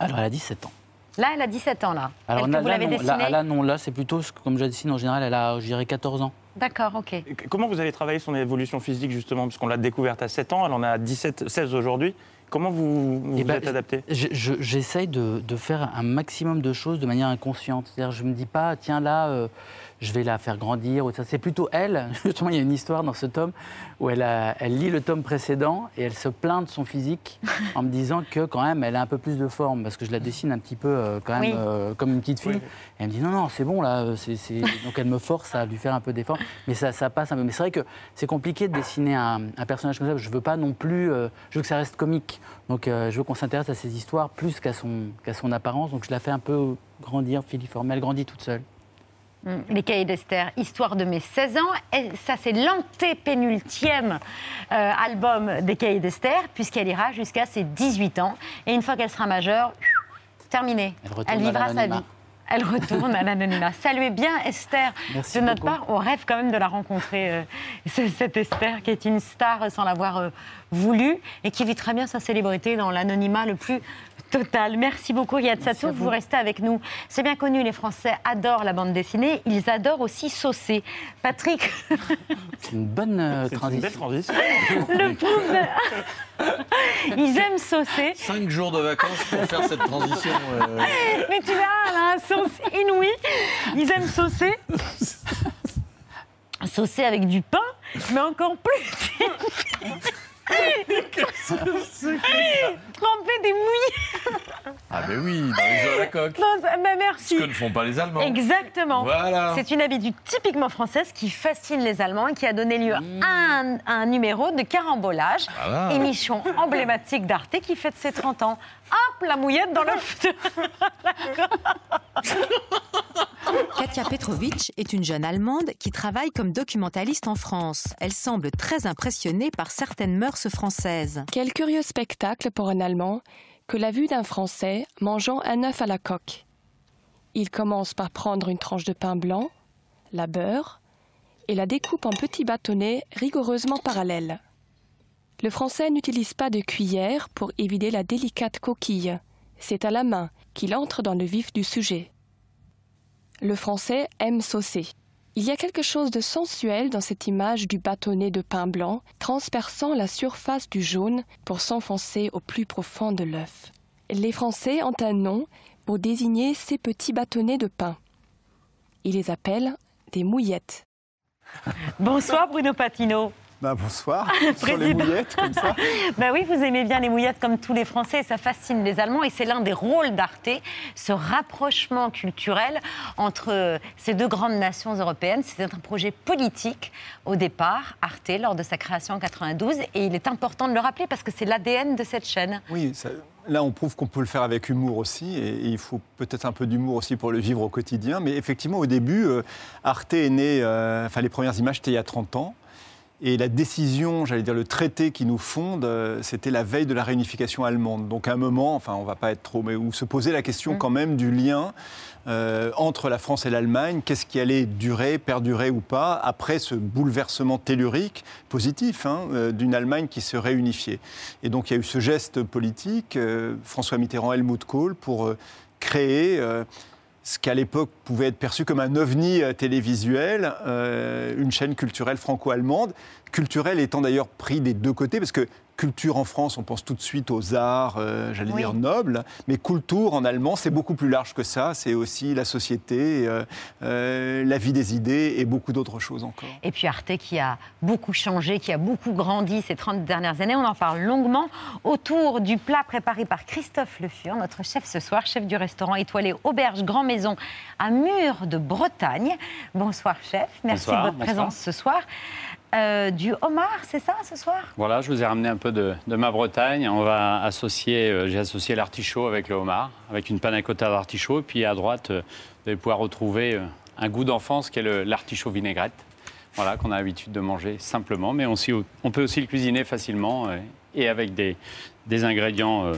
Speaker 43: Alors, elle a 17 ans.
Speaker 1: Là, elle a 17 ans, là.
Speaker 43: Alors,
Speaker 1: Elle
Speaker 43: là,
Speaker 1: vous
Speaker 43: là,
Speaker 1: l'avez
Speaker 43: non,
Speaker 1: dessinée
Speaker 43: là, là, non, là, c'est plutôt, comme je la dessine en général, elle a, je dirais, 14 ans.
Speaker 1: D'accord, ok.
Speaker 49: Comment vous avez travaillé son évolution physique justement Parce qu'on l'a découverte à 7 ans, elle en a 17, 16 aujourd'hui. Comment vous vous,
Speaker 43: Eh
Speaker 49: vous
Speaker 43: ben,
Speaker 49: êtes adapté?
Speaker 43: je- je- J'essaye de, de faire un maximum de choses de manière inconsciente. C'est-à-dire, je me dis pas, tiens, là, euh, je vais la faire grandir. ou ça. C'est plutôt elle. Justement, il y a une histoire dans ce tome où elle, a- elle lit le tome précédent et elle se plaint de son physique en me disant que, quand même, elle a un peu plus de forme. Parce que je la dessine un petit peu, euh, quand même,
Speaker 1: Oui.
Speaker 43: euh, comme une petite fille. Et elle me dit, non, non, c'est bon, là. Donc, elle me force à lui faire un peu d'effort. Mais ça, ça passe un peu. Mais c'est vrai que c'est compliqué de dessiner un, un personnage comme ça. Je veux pas non plus. euh, je veux que ça reste comique. Donc, euh, je veux qu'on s'intéresse à ses histoires plus qu'à son, qu'à son apparence. Donc, je la fais un peu grandir, filiforme. Elle grandit toute seule.
Speaker 1: Mm. Les cahiers d'Esther, Histoire de mes 16 ans. Et ça, c'est l'antépénultième euh, album des cahiers d'Esther, puisqu'elle ira jusqu'à ses 18 ans. Et une fois qu'elle sera majeure, terminé.
Speaker 43: Elle
Speaker 1: vivra sa vie. Elle retourne à l'anonymat. Saluez bien Esther.
Speaker 43: Merci
Speaker 1: de notre
Speaker 43: beaucoup.
Speaker 1: part, on rêve quand même de la rencontrer, euh, cette Esther qui est une star sans l'avoir euh, voulu et qui vit très bien sa célébrité dans l'anonymat le plus total. Merci beaucoup Riyad Satou, vous. restez avec nous. C'est bien connu, les Français adorent la bande dessinée, ils adorent aussi saucer. Patrick,
Speaker 43: C'est une bonne euh,
Speaker 49: C'est une
Speaker 43: transition.
Speaker 49: belle transition.
Speaker 1: le pauvre, ils aiment saucer.
Speaker 44: Cinq jours de vacances pour faire cette transition. euh,
Speaker 1: Mais tu verras, elle a un sauce inouï. Ils aiment saucer. Saucer avec du pain, mais encore plus. Tremper des mouilles.
Speaker 44: Ah, ben oui, dans les œufs à la coque.
Speaker 1: Non, ça- bah, merci.
Speaker 44: Ce que ne font pas les Allemands.
Speaker 1: Exactement.
Speaker 44: Voilà.
Speaker 1: C'est une habitude typiquement française qui fascine les Allemands et qui a donné lieu à un, à un numéro de carambolage,
Speaker 44: Voilà.
Speaker 1: émission emblématique d'Arte qui fête ses 30 ans. Hop, la mouillette dans le...
Speaker 48: Katia Petrovic est une jeune Allemande qui travaille comme documentaliste en France. Elle semble très impressionnée par certaines mœurs françaises.
Speaker 45: Quel curieux spectacle pour un Allemand
Speaker 51: que la vue d'un Français mangeant un œuf à la coque. Il commence par prendre une tranche de pain blanc, la beurre et la découpe en petits bâtonnets rigoureusement parallèles. Le Français n'utilise pas de cuillère pour évider la délicate coquille. C'est à la main qu'il entre dans le vif du sujet. Le Français aime saucer. Il y a quelque chose de sensuel dans cette image du bâtonnet de pain blanc transperçant la surface du jaune pour s'enfoncer au plus profond de l'œuf. Les Français ont un nom pour désigner ces petits bâtonnets de pain. Ils les appellent des mouillettes.
Speaker 1: Bonsoir Bruno Patino.
Speaker 52: Bah, bonsoir. Sur les mouillettes, comme ça.
Speaker 1: bah oui, vous aimez bien les mouillettes comme tous les Français, ça fascine les Allemands et c'est l'un des rôles d'Arte, ce rapprochement culturel entre ces deux grandes nations européennes. C'est un projet politique au départ, Arte, lors de sa création en 92, et il est important de le rappeler parce que c'est l'ADN de cette chaîne.
Speaker 52: Oui, là on prouve qu'on peut le faire avec humour aussi, et, il faut peut-être un peu d'humour aussi pour le vivre au quotidien. Mais effectivement, au début, euh, Arte est né, euh, enfin les premières images étaient il y a 30 ans. Et la décision, j'allais dire le traité qui nous fonde, euh, c'était la veille de la réunification allemande. Donc à un moment, enfin on va pas être trop, mais où se posait la question mm. quand même du lien euh, entre la France et l'Allemagne, qu'est-ce qui allait durer, perdurer ou pas, après ce bouleversement tellurique, positif, hein, euh, d'une Allemagne qui se réunifiait? Et donc il y a eu ce geste politique, François Mitterrand, Helmut Kohl, pour créer ce qu'à l'époque pouvait être perçu comme un ovni euh, télévisuel, euh, une chaîne culturelle franco-allemande, culturelle étant d'ailleurs pris des deux côtés, parce que culture en France, on pense tout de suite aux arts, euh, j'allais dire nobles, mais culture en allemand, c'est beaucoup plus large que ça. C'est aussi la société, euh, euh, la vie des idées et beaucoup d'autres choses encore.
Speaker 1: Et puis Arte qui a beaucoup changé, qui a beaucoup grandi ces 30 dernières années. On en parle longuement autour du plat préparé par Christophe Le Fur, notre chef ce soir, chef du restaurant étoilé Auberge Grand Maison à Mur de Bretagne. Bonsoir chef, merci de votre présence ce soir. Euh, du homard, c'est ça ce soir?
Speaker 53: Voilà, je vous ai ramené un peu de, ma Bretagne. On va associer, euh, j'ai associé l'artichaut avec le homard, avec une panna cotta d'artichaut. Puis à droite, euh, vous allez pouvoir retrouver un goût d'enfance qui est l'artichaut vinaigrette. Voilà, qu'on a l'habitude de manger simplement, mais on, on, peut aussi le cuisiner facilement et avec des, des ingrédients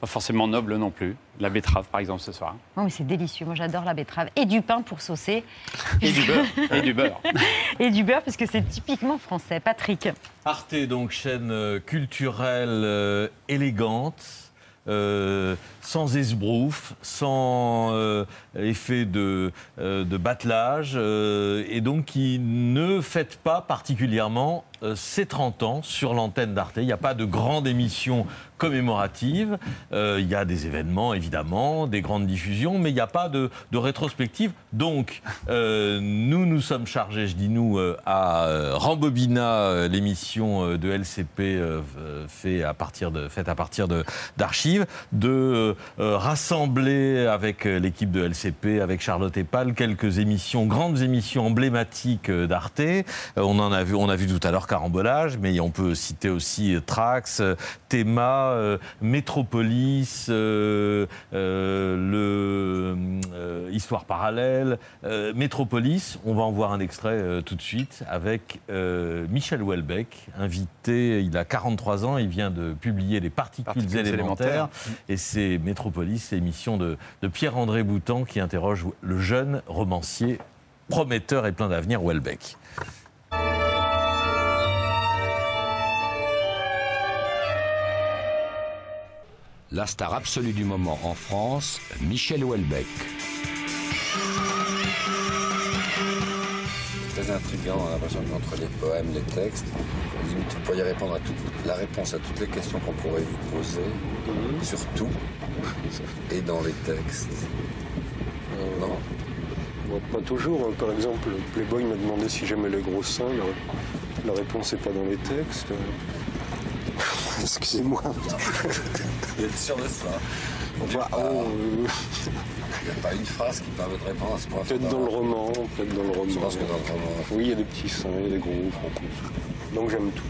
Speaker 53: pas forcément noble non plus. La betterave, par exemple, ce soir.
Speaker 1: Oh, c'est délicieux. Moi, j'adore la betterave. Et du pain pour saucer.
Speaker 53: Et du beurre. Et du beurre.
Speaker 1: Et du beurre, parce que c'est typiquement français. Patrick.
Speaker 44: Arte, donc, chaîne euh, culturelle euh, élégante. Euh, sans esbrouf, sans effet de, de battelage, et donc qui ne fête pas particulièrement ses 30 ans sur l'antenne d'Arte. Il n'y a pas de grande émission commémorative. Euh, il y a des événements, évidemment, des grandes diffusions, mais il n'y a pas de, rétrospective. Donc, euh, nous nous sommes chargés, je dis nous, euh, à Rambobina, l'émission de LCP fait à partir de, faite à partir d'archives, de, rassembler avec l'équipe de LCP, avec Charlotte Epal, quelques émissions, grandes émissions emblématiques d'Arte. on en a vu, on a vu tout à l'heure Carambolage, mais on peut citer aussi Trax, Théma, euh, Métropolis, euh, euh, le Histoire parallèle. Métropolis, on va en voir un extrait tout de suite avec Michel Houellebecq, invité, il a 43 ans, il vient de publier Les particules, élémentaires, et c'est Métropolis, émission de, de Pierre-André Boutan qui interroge le jeune romancier prometteur et plein d'avenir Houellebecq.
Speaker 54: la star absolue du moment en France, Michel Houellebecq.
Speaker 55: Très intriguant, on a l'impression qu'entre les poèmes, les textes, vous pourriez répondre à toute, la réponse à toutes les questions qu'on pourrait vous poser, mhm. surtout, et dans les textes.
Speaker 56: Euh, non? Pas toujours. Hein. Par exemple, Playboy m'a demandé si j'aimais les gros seins. La, la réponse n'est pas dans les textes. Excusez-moi.
Speaker 55: Vous êtes sûr de ça? Oh, euh, Il n'y a pas une phrase qui permet de répondre à ce point.
Speaker 56: Peut-être dans le roman, peut-être dans le roman.
Speaker 55: Je pense que dans le roman.
Speaker 56: Oui, il y a des petits seins, il y a des gros, Donc j'aime tout.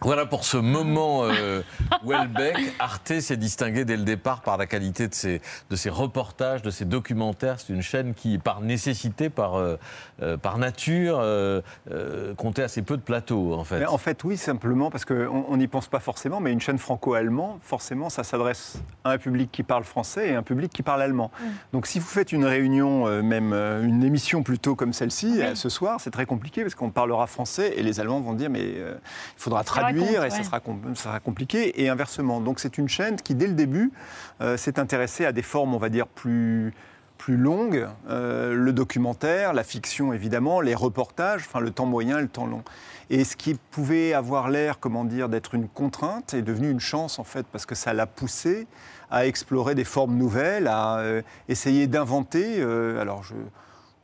Speaker 44: Voilà pour ce moment euh, Welbeck. Arte s'est distingué dès le départ par la qualité de ses, de ses reportages, de ses documentaires. C'est une chaîne qui, par nécessité, par, euh, euh, par nature, euh, euh, comptait assez peu de plateaux, en fait.
Speaker 52: Mais en fait, oui, simplement parce qu'on n'y pense pas forcément, mais une chaîne franco-allemande, forcément, ça s'adresse à un public qui parle français et à un public qui parle allemand. Donc si vous faites une réunion, euh, même une émission plutôt comme celle-ci, ce soir, c'est très compliqué parce qu'on parlera français et les Allemands vont dire mais euh, il faudra traduire et ça, sera, com- ça sera compliqué et inversement. Donc c'est une chaîne qui, dès le début, euh, s'est intéressée à des formes, on va dire, plus plus longues, euh, le documentaire, la fiction évidemment, les reportages, enfin le temps moyen, le temps long. Et ce qui pouvait avoir l'air, comment dire, d'être une contrainte est devenu une chance en fait, parce que ça l'a poussé à explorer des formes nouvelles, à euh, essayer d'inventer. alors je,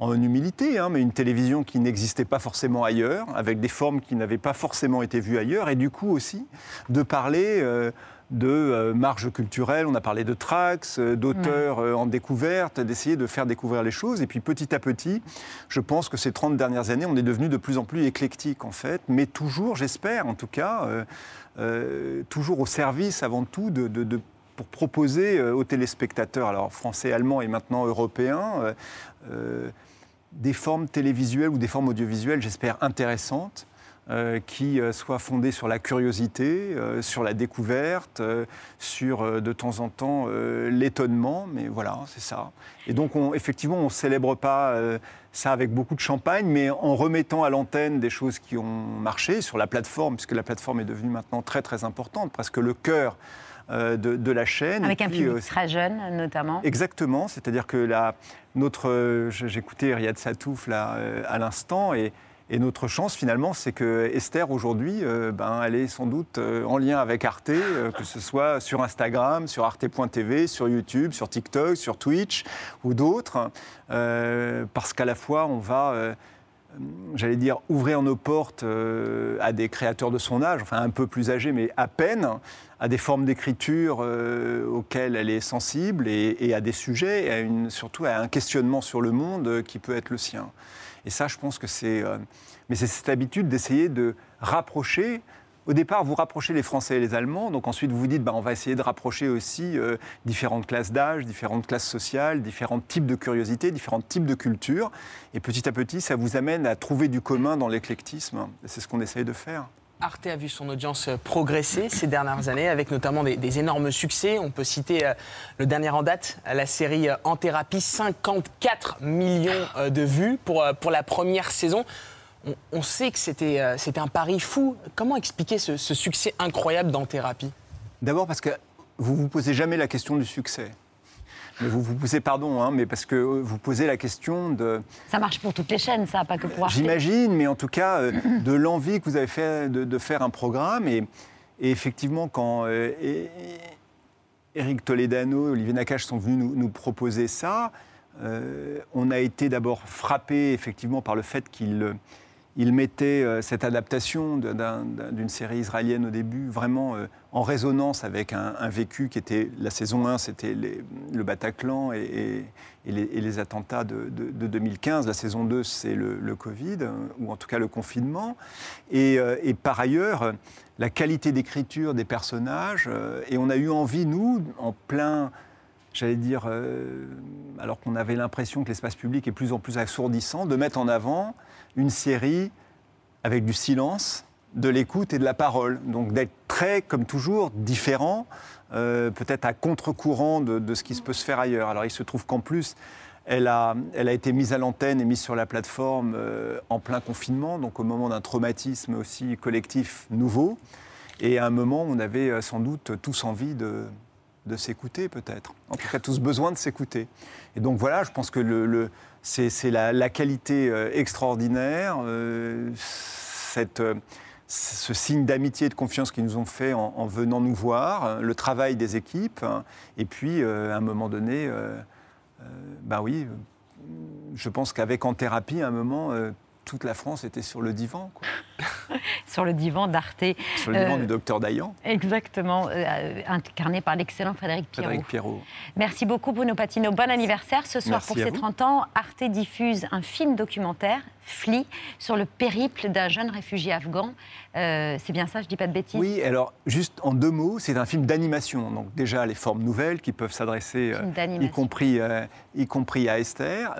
Speaker 52: en humilité, hein, mais une télévision qui n'existait pas forcément ailleurs, avec des formes qui n'avaient pas forcément été vues ailleurs, et du coup aussi de parler euh, de euh, marge culturelle, on a parlé de tracks, euh, d'auteurs en découverte, d'essayer de faire découvrir les choses, et puis petit à petit, je pense que ces 30 dernières années, on est devenu de plus en plus éclectique en fait, mais toujours, j'espère en tout cas, toujours au service avant tout de- de- de pour proposer euh, aux téléspectateurs, alors français, allemands et maintenant européens, euh, euh, des formes télévisuelles ou des formes audiovisuelles, j'espère, intéressantes, qui soient fondées sur la curiosité, sur la découverte, sur de temps en temps l'étonnement, mais voilà, c'est ça. Et donc, on, effectivement, on ne célèbre pas ça avec beaucoup de champagne, mais en remettant à l'antenne des choses qui ont marché sur la plateforme, puisque la plateforme est devenue maintenant très très importante, presque le cœur de, de la chaîne.
Speaker 1: Avec
Speaker 52: Et
Speaker 1: un
Speaker 52: puis,
Speaker 1: public
Speaker 52: euh,
Speaker 1: très jeune, notamment.
Speaker 52: Exactement, c'est-à-dire que la, notre, euh, j'écoutais Riyad Satouf là euh, à l'instant et, et notre chance finalement, c'est que Esther aujourd'hui, euh, ben, elle est sans doute euh, en lien avec Arte, euh, que ce soit sur Instagram, sur arte.tv, sur YouTube, sur TikTok, sur Twitch ou d'autres, euh, parce qu'à la fois on va euh, j'allais dire, ouvrir nos portes euh, à des créateurs de son âge, enfin un peu plus âgés, mais à peine, à des formes d'écriture euh, auxquelles elle est sensible et, à des sujets, et surtout à un questionnement sur le monde euh, qui peut être le sien. Et ça, je pense que c'est... euh, mais c'est cette habitude d'essayer de rapprocher au départ, vous rapprochez les Français et les Allemands, donc ensuite vous vous dites, bah, on va essayer de rapprocher aussi euh, différentes classes d'âge, différentes classes sociales, différents types de curiosité, différents types de culture. Et petit à petit, ça vous amène à trouver du commun dans l'éclectisme. C'est ce qu'on essaye de faire.
Speaker 47: Arte a vu son audience progresser ces dernières années avec notamment des, énormes succès. On peut citer euh, le dernier en date, la série euh, En thérapie, 54 millions euh, de vues pour, euh, pour la première saison. On, on sait que c'était euh, c'était un pari fou. Comment expliquer ce, ce succès incroyable d'En thérapie?
Speaker 52: D'abord parce que vous vous posez jamais la question du succès. Mais vous vous posez, pardon, hein, mais parce que euh, vous posez la question de,
Speaker 1: Ça marche pour toutes les chaînes, ça, pas que pour.
Speaker 52: J'imagine, mais en tout cas, euh, de l'envie que vous avez fait de, de faire un programme. Et, et effectivement, quand euh, et- Éric Toledano et Olivier Nakache sont venus nous, nous proposer ça, euh, on a été d'abord frappé effectivement par le fait qu'ils ils mettaient euh, cette adaptation d'une série israélienne au début vraiment euh, en résonance avec un, vécu qui était la saison 1, c'était le Bataclan et, les, attentats de, de- de 2015. La saison 2, c'est le, Covid, euh, ou en tout cas le confinement. Et, par ailleurs, la qualité d'écriture des personnages. et on a eu envie, nous, en plein j'allais dire, alors qu'on avait l'impression que l'espace public est plus en plus assourdissant, de mettre en avant une série avec du silence, de l'écoute et de la parole. Donc d'être très, comme toujours, différent, euh, peut-être à contre-courant de, ce qui se peut se faire ailleurs. Alors il se trouve qu'en plus, elle a, elle a été mise à l'antenne et mise sur la plateforme euh, en plein confinement, donc au moment d'un traumatisme aussi collectif nouveau, et à un moment on avait euh, sans doute tous envie de, s'écouter peut-être. En tout cas, tous besoin de s'écouter. Et donc voilà, je pense que le- c'est la, qualité euh, extraordinaire, euh, euh, ce signe d'amitié et de confiance qu'ils nous ont fait en, en venant nous voir, euh, le travail des équipes, hein, et puis à un moment donné, euh, ben oui, je pense qu'avec En Thérapie, à un moment, toute la France était sur le divan, quoi.
Speaker 1: Sur le divan d'Arte.
Speaker 52: sur le divan
Speaker 1: Euh,
Speaker 52: du docteur Dayan,
Speaker 1: Exactement, euh, incarné par l'excellent Frédéric Pierrot.
Speaker 52: Frédéric Pierrot.
Speaker 1: Merci beaucoup Bruno Patino. Bon anniversaire. Ce soir,
Speaker 52: Merci
Speaker 1: pour ses
Speaker 52: vous.
Speaker 1: 30 ans, Arte diffuse un film documentaire, Fli, sur le périple d'un jeune réfugié afghan. Euh, c'est bien ça, je dis pas de bêtises
Speaker 52: Oui, alors juste en deux mots, c'est un film d'animation. Donc déjà les formes nouvelles qui peuvent s'adresser, euh, y, compris, euh, y compris à Esther.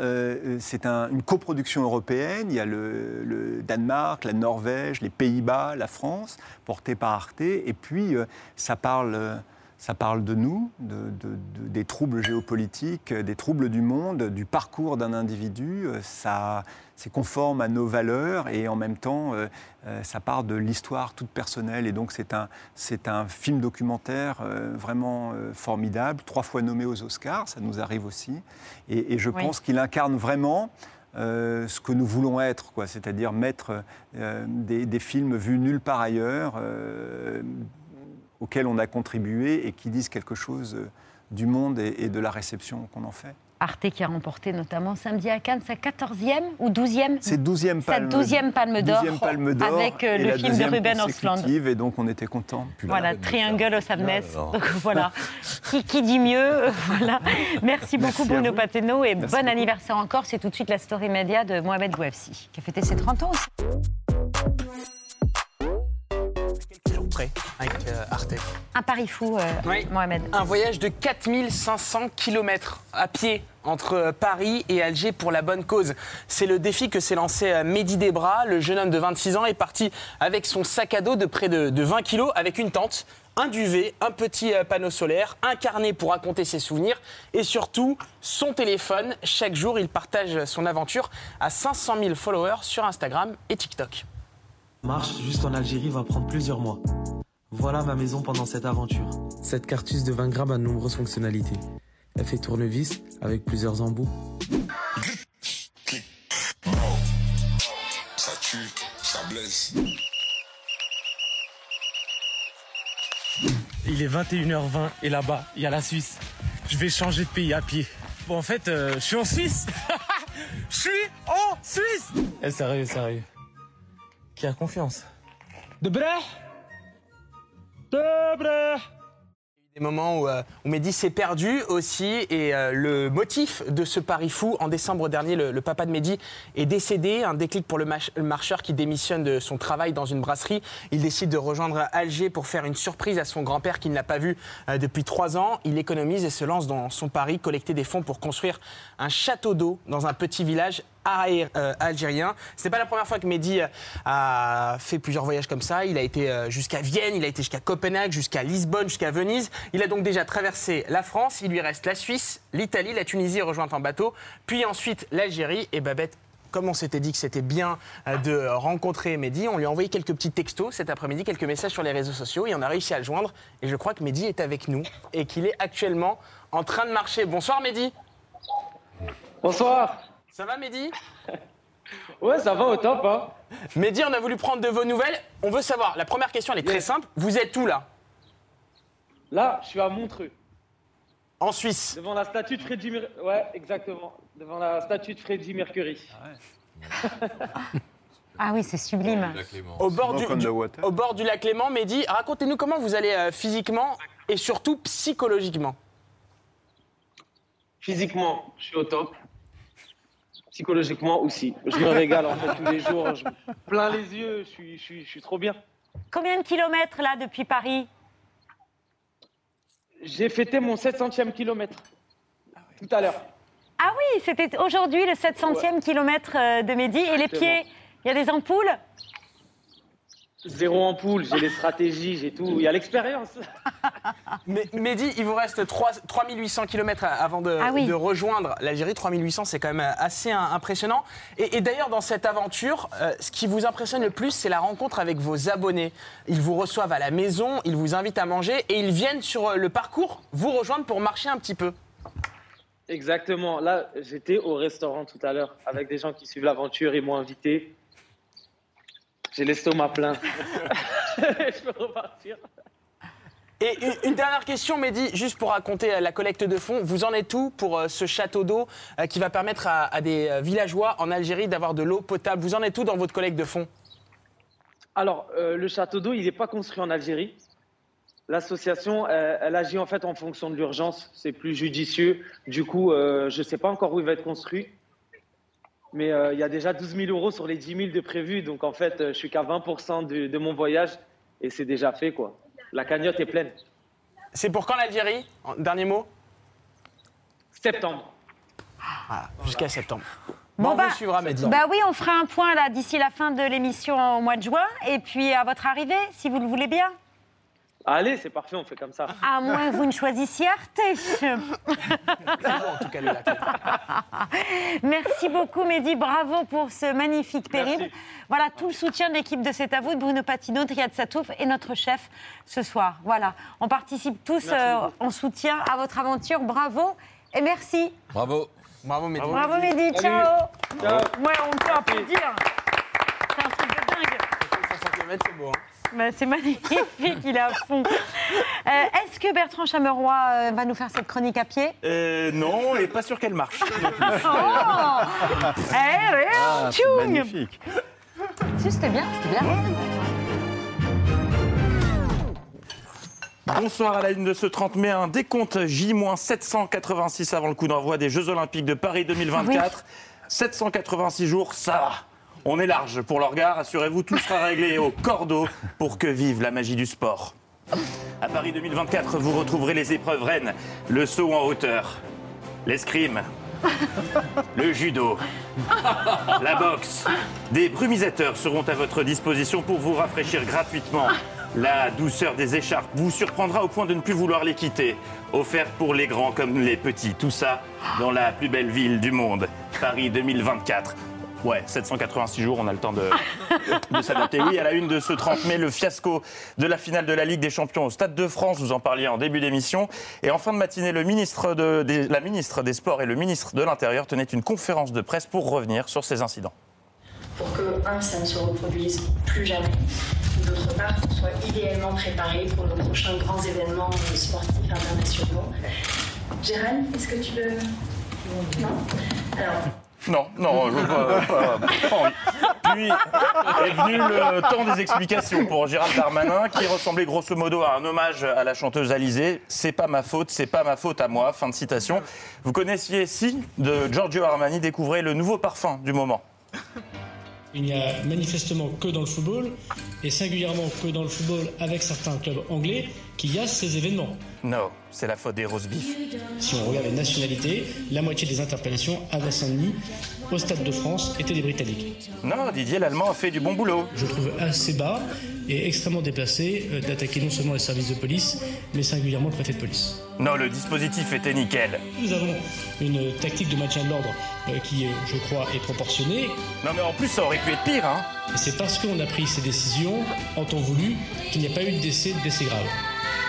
Speaker 52: C'est un- une coproduction européenne. Il y a le, le Danemark, la Norvège, les Pays-Bas, la France, portée par Arte. Et puis ça parle. ça parle de nous, de- de- de- des troubles géopolitiques, des troubles du monde, du parcours d'un individu. Ça, c'est conforme à nos valeurs et en même temps, euh, euh, ça part de l'histoire toute personnelle. Et donc, c'est un, c'est un film documentaire euh, vraiment euh, formidable, trois fois nommé aux Oscars, ça nous arrive aussi. Et, et je
Speaker 1: Oui.
Speaker 52: pense qu'il incarne vraiment. ce que nous voulons être, quoi, c'est-à-dire mettre des, des films vus nulle part ailleurs, auxquels on a contribué et qui disent quelque chose du monde et, et de la réception qu'on en fait.
Speaker 1: Arte qui a remporté notamment samedi à Cannes sa 14e ou 12e
Speaker 52: C'est 12e
Speaker 1: Sa
Speaker 52: palme,
Speaker 1: 12e palme d'or
Speaker 52: 12e palme d'or
Speaker 1: avec euh, le film de Ruben
Speaker 52: consécutive, Et donc on était contents.
Speaker 1: Voilà, Triangle of Sadness. Donc voilà, qui, qui dit mieux Voilà. Merci beaucoup Bruno. Pateno et
Speaker 52: Merci
Speaker 1: bon
Speaker 52: beaucoup.
Speaker 1: anniversaire encore. C'est tout de suite la story média de Mohamed Bouafsi qui a fêté ses 30 ans aussi.
Speaker 47: Toujours prêt avec euh, Arte.
Speaker 1: Un pari fou, euh,
Speaker 47: Oui.
Speaker 1: Mohamed.
Speaker 47: Un voyage de 4500 km à pied entre Paris et Alger pour la bonne cause. C'est le défi que s'est lancé euh, Mehdi Debra. Le jeune homme de 26 ans est parti avec son sac à dos de près de, de 20 kilos, avec une tente, un duvet, un petit euh, panneau solaire, un carnet pour raconter ses souvenirs et surtout son téléphone. Chaque jour, il partage son aventure à 500 000 followers sur Instagram et TikTok.
Speaker 57: Marche jusqu'en Algérie va prendre plusieurs mois. Voilà ma maison pendant cette aventure. Cette cartouche de 20 grammes a de nombreuses fonctionnalités. Elle fait tournevis avec plusieurs embouts.
Speaker 58: Ça tue, ça blesse.
Speaker 57: Il est 21h20 et là-bas, il y a la Suisse. Je vais changer de pays à pied. Bon, en fait, euh, je suis en Suisse. Je suis en Suisse. Eh, sérieux, sérieux. Qui a confiance? De Bré De Bré
Speaker 47: Des moments où, euh, où Mehdi s'est perdu aussi et euh, le motif de ce pari fou, en décembre dernier, le, papa de Mehdi est décédé, un déclic pour le, marcheur qui démissionne de son travail dans une brasserie. Il décide de rejoindre Alger pour faire une surprise à son grand-père qu'il n'a pas vu euh, depuis trois ans. Il économise et se lance dans son pari, collecter des fonds pour construire un château d'eau dans un petit village euh, algérien. C'est pas la première fois que Mehdi euh, a fait plusieurs voyages comme ça. Il a été euh, jusqu'à Vienne, il a été jusqu'à Copenhague, jusqu'à Lisbonne, jusqu'à Venise. Il a donc déjà traversé la France. Il lui reste la Suisse, l'Italie, la Tunisie rejointe en bateau, puis ensuite l'Algérie. Et Babette, comme on s'était dit que c'était bien de rencontrer Mehdi, on lui a envoyé quelques petits textos cet après-midi, quelques messages sur les réseaux sociaux et on a réussi à le joindre. Et je crois que Mehdi est avec nous et qu'il est actuellement en train de marcher. Bonsoir Mehdi.
Speaker 59: Bonsoir.
Speaker 47: Ça va Mehdi?
Speaker 59: Ouais, ça va au top. Hein.
Speaker 47: Mehdi, on a voulu prendre de vos nouvelles. On veut savoir, la première question, elle est très simple. Vous êtes où là?
Speaker 59: Là, je suis à Montreux.
Speaker 47: En Suisse
Speaker 59: Devant la statue de Freddie Mercury. Ouais, exactement. Devant la statue de Freddie Mercury.
Speaker 1: Ah oui, c'est sublime.
Speaker 47: bord, du, du- au bord du lac Léman, Mehdi, racontez-nous comment vous allez euh, physiquement et surtout psychologiquement.
Speaker 59: Physiquement, je suis au top. Psychologiquement aussi. Je me régale en fait tous les jours. Je plein les yeux. Je suis, je suis, je suis trop bien.
Speaker 1: Combien de kilomètres là depuis Paris?
Speaker 59: J'ai fêté mon 700e kilomètre tout à l'heure.
Speaker 1: Ah oui, c'était aujourd'hui le 700e kilomètre euh, de Mehdi. Et les pieds, il y a des ampoules?
Speaker 59: Zéro ampoule, j'ai les stratégies, j'ai tout. Il y a l'expérience.
Speaker 47: Mais, Mehdi, il vous reste 3, 3800 km avant de,
Speaker 1: Ah oui.
Speaker 47: de rejoindre l'Algérie. 3800, c'est quand même assez euh, impressionnant. Et, et d'ailleurs, dans cette aventure, euh, ce qui vous impressionne le plus, c'est la rencontre avec vos abonnés. Ils vous reçoivent à la maison, ils vous invitent à manger et ils viennent sur euh, le parcours vous rejoindre pour marcher un petit peu.
Speaker 59: Exactement. Là, j'étais au restaurant tout à l'heure avec des gens qui suivent l'aventure. Ils m'ont invité. J'ai l'estomac plein. Je peux repartir.
Speaker 47: Et une, une dernière question, Mehdi, juste pour raconter euh, la collecte de fonds. Vous en êtes où pour euh, ce château d'eau euh, qui va permettre à, à des euh, villageois en Algérie d'avoir de l'eau potable? Vous en êtes où dans votre collecte de fonds?
Speaker 59: Alors, euh, le château d'eau, il n'est pas construit en Algérie. L'association, euh, elle agit en fait en fonction de l'urgence. C'est plus judicieux. Du coup, euh, je ne sais pas encore où il va être construit. Mais euh, il y a déjà 12 000 euros sur les 10 000 de prévus. Donc en fait, euh, je suis qu'à 20% de, de mon voyage et c'est déjà fait. quoi. La cagnotte est pleine.
Speaker 47: C'est pour quand l'Algérie? En- Dernier mot?
Speaker 59: Septembre.
Speaker 47: Voilà, jusqu'à septembre.
Speaker 1: Bon,
Speaker 47: Bon, on
Speaker 1: bah,
Speaker 47: vous suivra, Mehdi.
Speaker 1: Bah oui, on fera un point là d'ici la fin de l'émission au mois de juin. Et puis à votre arrivée, si vous le voulez bien.
Speaker 59: Allez, c'est parfait, on fait comme ça.
Speaker 1: À moins que vous ne choisissiez Arte.
Speaker 47: en tout cas, le lac.
Speaker 1: Merci beaucoup, Mehdi. Bravo pour ce magnifique périple. Voilà, tout le soutien de l'équipe de C'est à vous, de Bruno Patino, Triad Satouf et notre chef ce soir. Voilà, on participe tous euh, en soutien à votre aventure. Bravo et merci.
Speaker 44: Bravo.
Speaker 47: Bravo, Mehdi.
Speaker 1: Bravo, Mehdi. Ciao.
Speaker 59: Ciao.
Speaker 1: Ouais, on peut applaudir. C'est un truc de dingue.
Speaker 47: 500 km, c'est beau. hein.
Speaker 1: Bah, c'est magnifique, il est à fond. Euh, Est-ce que Bertrand Chameroy euh, va nous faire cette chronique à pied?
Speaker 49: Euh, non, et pas sûr qu'elle marche.
Speaker 1: Oh Eh oui,
Speaker 52: Ah, c'est magnifique.
Speaker 1: Si, c'était bien, c'était bien.
Speaker 49: Bonsoir à la une de ce 30 mai, un décompte J-786 avant le coup d'envoi des Jeux Olympiques de Paris 2024. 786 jours, ça va. On est large pour leur assurez-vous, tout sera réglé au cordeau pour que vive la magie du sport. À Paris 2024, vous retrouverez les épreuves reines, le saut en hauteur, l'escrime, le judo, la boxe. Des brumisateurs seront à votre disposition pour vous rafraîchir gratuitement. La douceur des écharpes vous surprendra au point de ne plus vouloir les quitter. Offert pour les grands comme les petits. Tout ça dans la plus belle ville du monde, Paris 2024. Ouais, 786 jours, on a le temps de, s'adapter. Oui, à la une de ce 30 mai, le fiasco de la finale de la Ligue des Champions au Stade de France. Vous en parliez en début d'émission. Et en fin de matinée, la ministre des Sports et le ministre de l'Intérieur tenaient une conférence de presse pour revenir sur ces incidents.
Speaker 60: pour que, un, ça ne se reproduise plus jamais, d'autre part, qu'on soit idéalement préparé pour nos prochains grands événements sportifs internationaux. Gérald, est-ce que tu veux? Non? Alors,
Speaker 49: Non, non, je pas, pas- pas. Puis est venu le temps des explications pour Gérald Darmanin, qui ressemblait grosso modo à un hommage à la chanteuse Alizée. C'est pas ma faute, c'est pas ma faute à moi. Fin de citation. Vous connaissiez Si de Giorgio Armani, découvrez le nouveau parfum du moment.
Speaker 61: Il n'y a manifestement que dans le football, et singulièrement que dans le football avec certains clubs anglais, qu'il y a ces événements.
Speaker 49: Non, c'est la faute des rose beef.
Speaker 61: Si on regarde les nationalités, la moitié des interpellations à Saint-Denis, au Stade de France, étaient des Britanniques.
Speaker 49: Non, Didier Lallemand a fait du bon boulot.
Speaker 61: Je trouve assez bas et extrêmement déplacé euh, d'attaquer non seulement les services de police, mais singulièrement le préfet de police.
Speaker 49: Non, le dispositif était nickel.
Speaker 61: Nous avons une tactique de maintien de l'ordre euh, qui, euh, je crois, est proportionnée.
Speaker 49: Non, mais en plus, ça aurait pu être pire, hein.
Speaker 61: Et c'est parce qu'on a pris ces décisions en temps voulu qu'il n'y a pas eu de décès, de décès grave.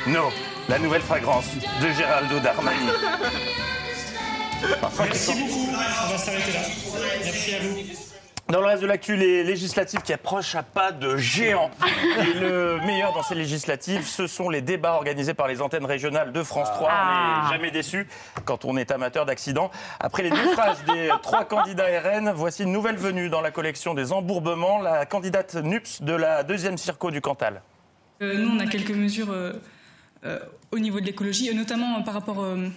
Speaker 49: Non, la nouvelle fragrance de Geraldo Darmani.
Speaker 61: Merci beaucoup. On va s'arrêter là. Merci à vous.
Speaker 49: Dans le reste de l'actu, les législatives qui approchent à pas de géant. Et le meilleur dans ces législatives, ce sont les débats organisés par les antennes régionales de France 3.
Speaker 1: Ah.
Speaker 49: On n'est jamais déçu quand on est amateur d'accidents. Après les naufrages des trois candidats RN, voici une nouvelle venue dans la collection des embourbements, la candidate NUPS de la deuxième circo du Cantal.
Speaker 62: Euh, nous, on a quelques mesures euh, euh, au niveau de l'écologie, notamment euh, par rapport euh,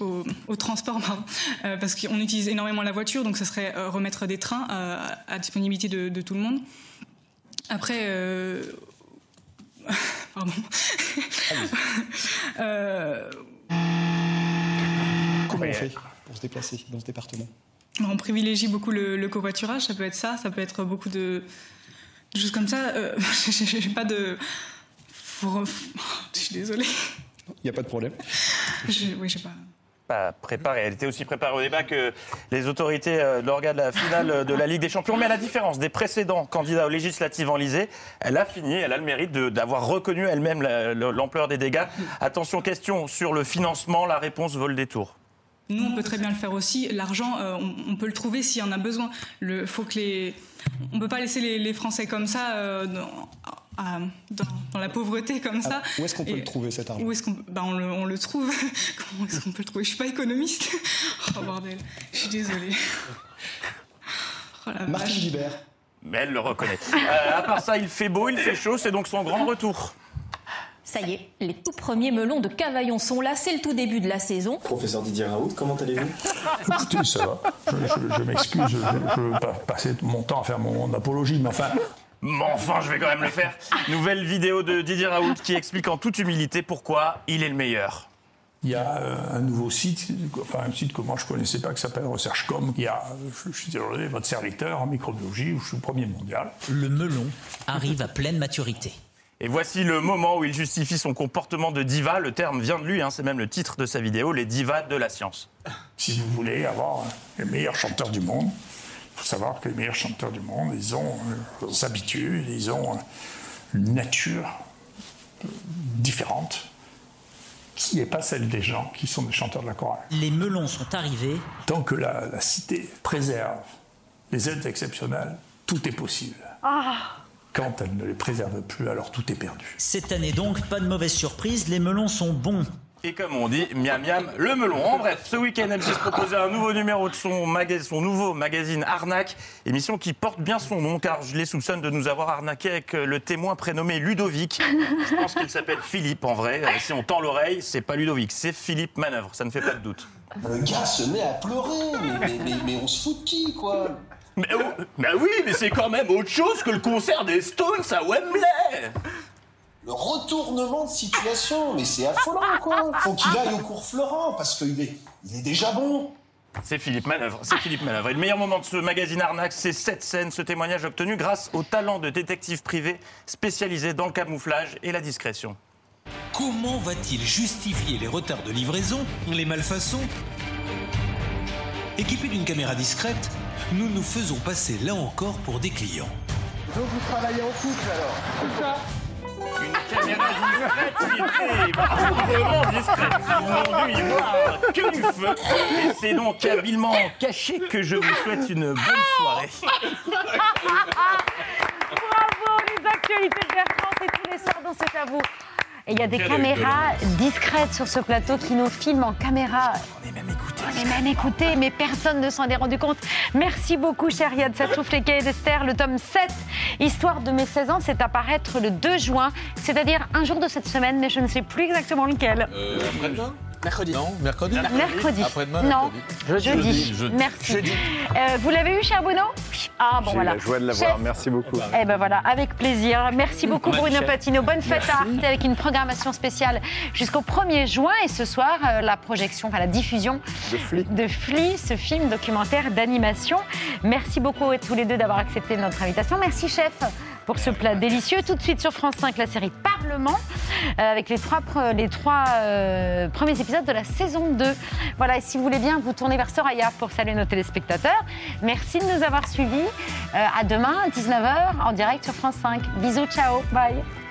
Speaker 62: au, au transport, pardon, euh, parce qu'on utilise énormément la voiture, donc ce serait euh, remettre des trains euh, à disponibilité de, de tout le monde. Après, euh, pardon. Euh,
Speaker 63: Comment on fait pour se déplacer dans ce département?
Speaker 62: On privilégie beaucoup le, le covoiturage, ça peut être ça, ça peut être beaucoup de, de choses comme ça. Euh, J'ai pas de. Je suis désolée.
Speaker 63: Il n'y a pas de problème.
Speaker 62: Je, oui, j'ai pas.
Speaker 49: Pas préparée. Elle était aussi préparée au débat que les autorités euh, lors de la finale de la Ligue des Champions. Mais à la différence des précédents candidats aux législatives enlisées, elle a fini, elle a le mérite de- d'avoir reconnu elle-même la- l'ampleur des dégâts. Attention, question sur le financement, la réponse vaut le détour.
Speaker 62: Nous, on peut très bien le faire aussi. L'argent, euh, on, on peut le trouver s'il y en a besoin. Le, faut que les, on peut pas laisser les, les Français comme ça, euh, dans, à- dans- dans la pauvreté comme ça.
Speaker 63: Ah, où est-ce qu'on peut
Speaker 62: Et-
Speaker 63: le trouver cet argent
Speaker 62: Où est-ce qu'on, bah, on, le, on le trouve Comment est-ce qu'on peut le trouver? Je suis pas économiste. Oh bordel, je suis désolée. Oh, la
Speaker 63: Martine
Speaker 62: vache.
Speaker 63: Guibert.
Speaker 49: Mais elle le reconnaît. Euh, à part ça, il fait beau, il fait chaud, c'est donc son grand retour.
Speaker 64: Ça y est, les tout premiers melons de Cavaillon sont là, c'est le tout début de la saison.
Speaker 63: Professeur Didier Raoult, comment allez-vous?
Speaker 65: Écoutez, ça va. Je, je- je m'excuse, je ne veux pas passer mon temps à faire mon apologie, mais enfin,
Speaker 49: Mais enfin, je vais quand même le faire. Nouvelle vidéo de Didier Raoult qui explique en toute humilité pourquoi il est le meilleur.
Speaker 65: il y a euh, un nouveau site, enfin un site que moi je ne connaissais pas, qui s'appelle ResearchCom. Il y a, je, je suis désolé, votre serviteur en microbiologie, où je suis le premier mondial.
Speaker 66: Le melon arrive à pleine maturité.
Speaker 49: Et voici le moment où il justifie son comportement de diva. Le terme vient de lui, hein, c'est même le titre de sa vidéo, les divas de la science.
Speaker 65: Si vous voulez avoir les meilleurs chanteurs du monde, faut savoir que les meilleurs chanteurs du monde, ils ont euh, des habitudes, ils ont euh, une nature différente qui n'est pas celle des gens qui sont des chanteurs de la chorale.
Speaker 66: Les melons sont arrivés.
Speaker 65: Tant que la, la cité préserve les aides exceptionnelles, tout est possible.
Speaker 1: Ah.
Speaker 65: Quand elle ne les préserve plus, alors tout est perdu.
Speaker 66: Cette année donc, pas de mauvaise surprise, les melons sont bons.
Speaker 49: Et comme on dit, miam miam, le melon. En bref, ce week-end, M6 proposait un nouveau numéro de son, son nouveau magazine Arnaque, émission qui porte bien son nom, car je les soupçonne de nous avoir arnaqué avec euh, le témoin prénommé Ludovic. Je pense qu'il s'appelle Philippe en vrai. Euh, Si on tend l'oreille, c'est pas Ludovic, c'est Philippe Manœuvre, ça ne fait pas de doute.
Speaker 67: Le gars se met à pleurer, mais, mais, mais, mais on se fout de qui, quoi?
Speaker 49: Mais, oh, mais oui, mais c'est quand même autre chose que le concert des Stones à Wembley
Speaker 67: Le retournement de situation, mais c'est affolant, quoi Faut qu'il aille au cours Florent, parce qu'il est, il est déjà bon
Speaker 49: C'est Philippe Manœuvre, c'est Philippe Manœuvre. Et le meilleur moment de ce magazine Arnaque, c'est cette scène, ce témoignage obtenu grâce au talent de détective privé spécialisé dans le camouflage et la discrétion.
Speaker 66: Comment va-t-il justifier les retards de livraison, les malfaçons? Équipés d'une caméra discrète, nous nous faisons passer là encore pour des clients.
Speaker 67: Donc vous travaillez en couple, alors? C'est ça
Speaker 49: Une caméra discrète, vraiment discrète. Ils n'ont dû y voir que du feu. Et c'est donc habilement caché que je vous souhaite une bonne soirée.
Speaker 1: Bravo, les actualités de Bertrand, c'est tous les soirs dans C'est à vous. Et il y a des caméras discrètes sur ce plateau qui nous filment en caméra. Est même écoutés, mais personne ne s'en est rendu compte. Merci beaucoup, cher Yad Satouf, les cahiers d'Esther, le tome 7. Histoire de mes 16 ans, c'est à paraître le 2 juin, c'est-à-dire un jour de cette semaine, mais je ne sais plus exactement lequel.
Speaker 44: Euh,
Speaker 47: Mercredi.
Speaker 44: Non, mercredi
Speaker 1: Mercredi.
Speaker 44: Après-demain,
Speaker 1: Non,
Speaker 44: mercredi.
Speaker 1: jeudi.
Speaker 44: Jeudi.
Speaker 1: Merci. Euh, vous l'avez eu, cher Bruno? Ah, bon,
Speaker 52: J'ai eu
Speaker 1: voilà.
Speaker 52: la joie de l'avoir,
Speaker 1: Chef,
Speaker 52: merci beaucoup.
Speaker 1: Eh ben voilà, avec plaisir. Merci beaucoup Bruno
Speaker 52: chef.
Speaker 1: Patino. Bonne fête à. Arte avec une programmation spéciale jusqu'au 1er juin et ce soir euh, la projection, enfin la diffusion de Flea, ce film documentaire d'animation. Merci beaucoup à tous les deux d'avoir accepté notre invitation. Merci chef pour ce plat délicieux. Tout de suite sur France 5, la série Parlement, euh, avec les trois, les trois euh, premiers épisodes de la saison 2. Voilà, et si vous voulez bien, vous tournez vers Soraya pour saluer nos téléspectateurs. Merci de nous avoir suivis. Euh, à demain, 19h, en direct sur France 5. Bisous, ciao, bye.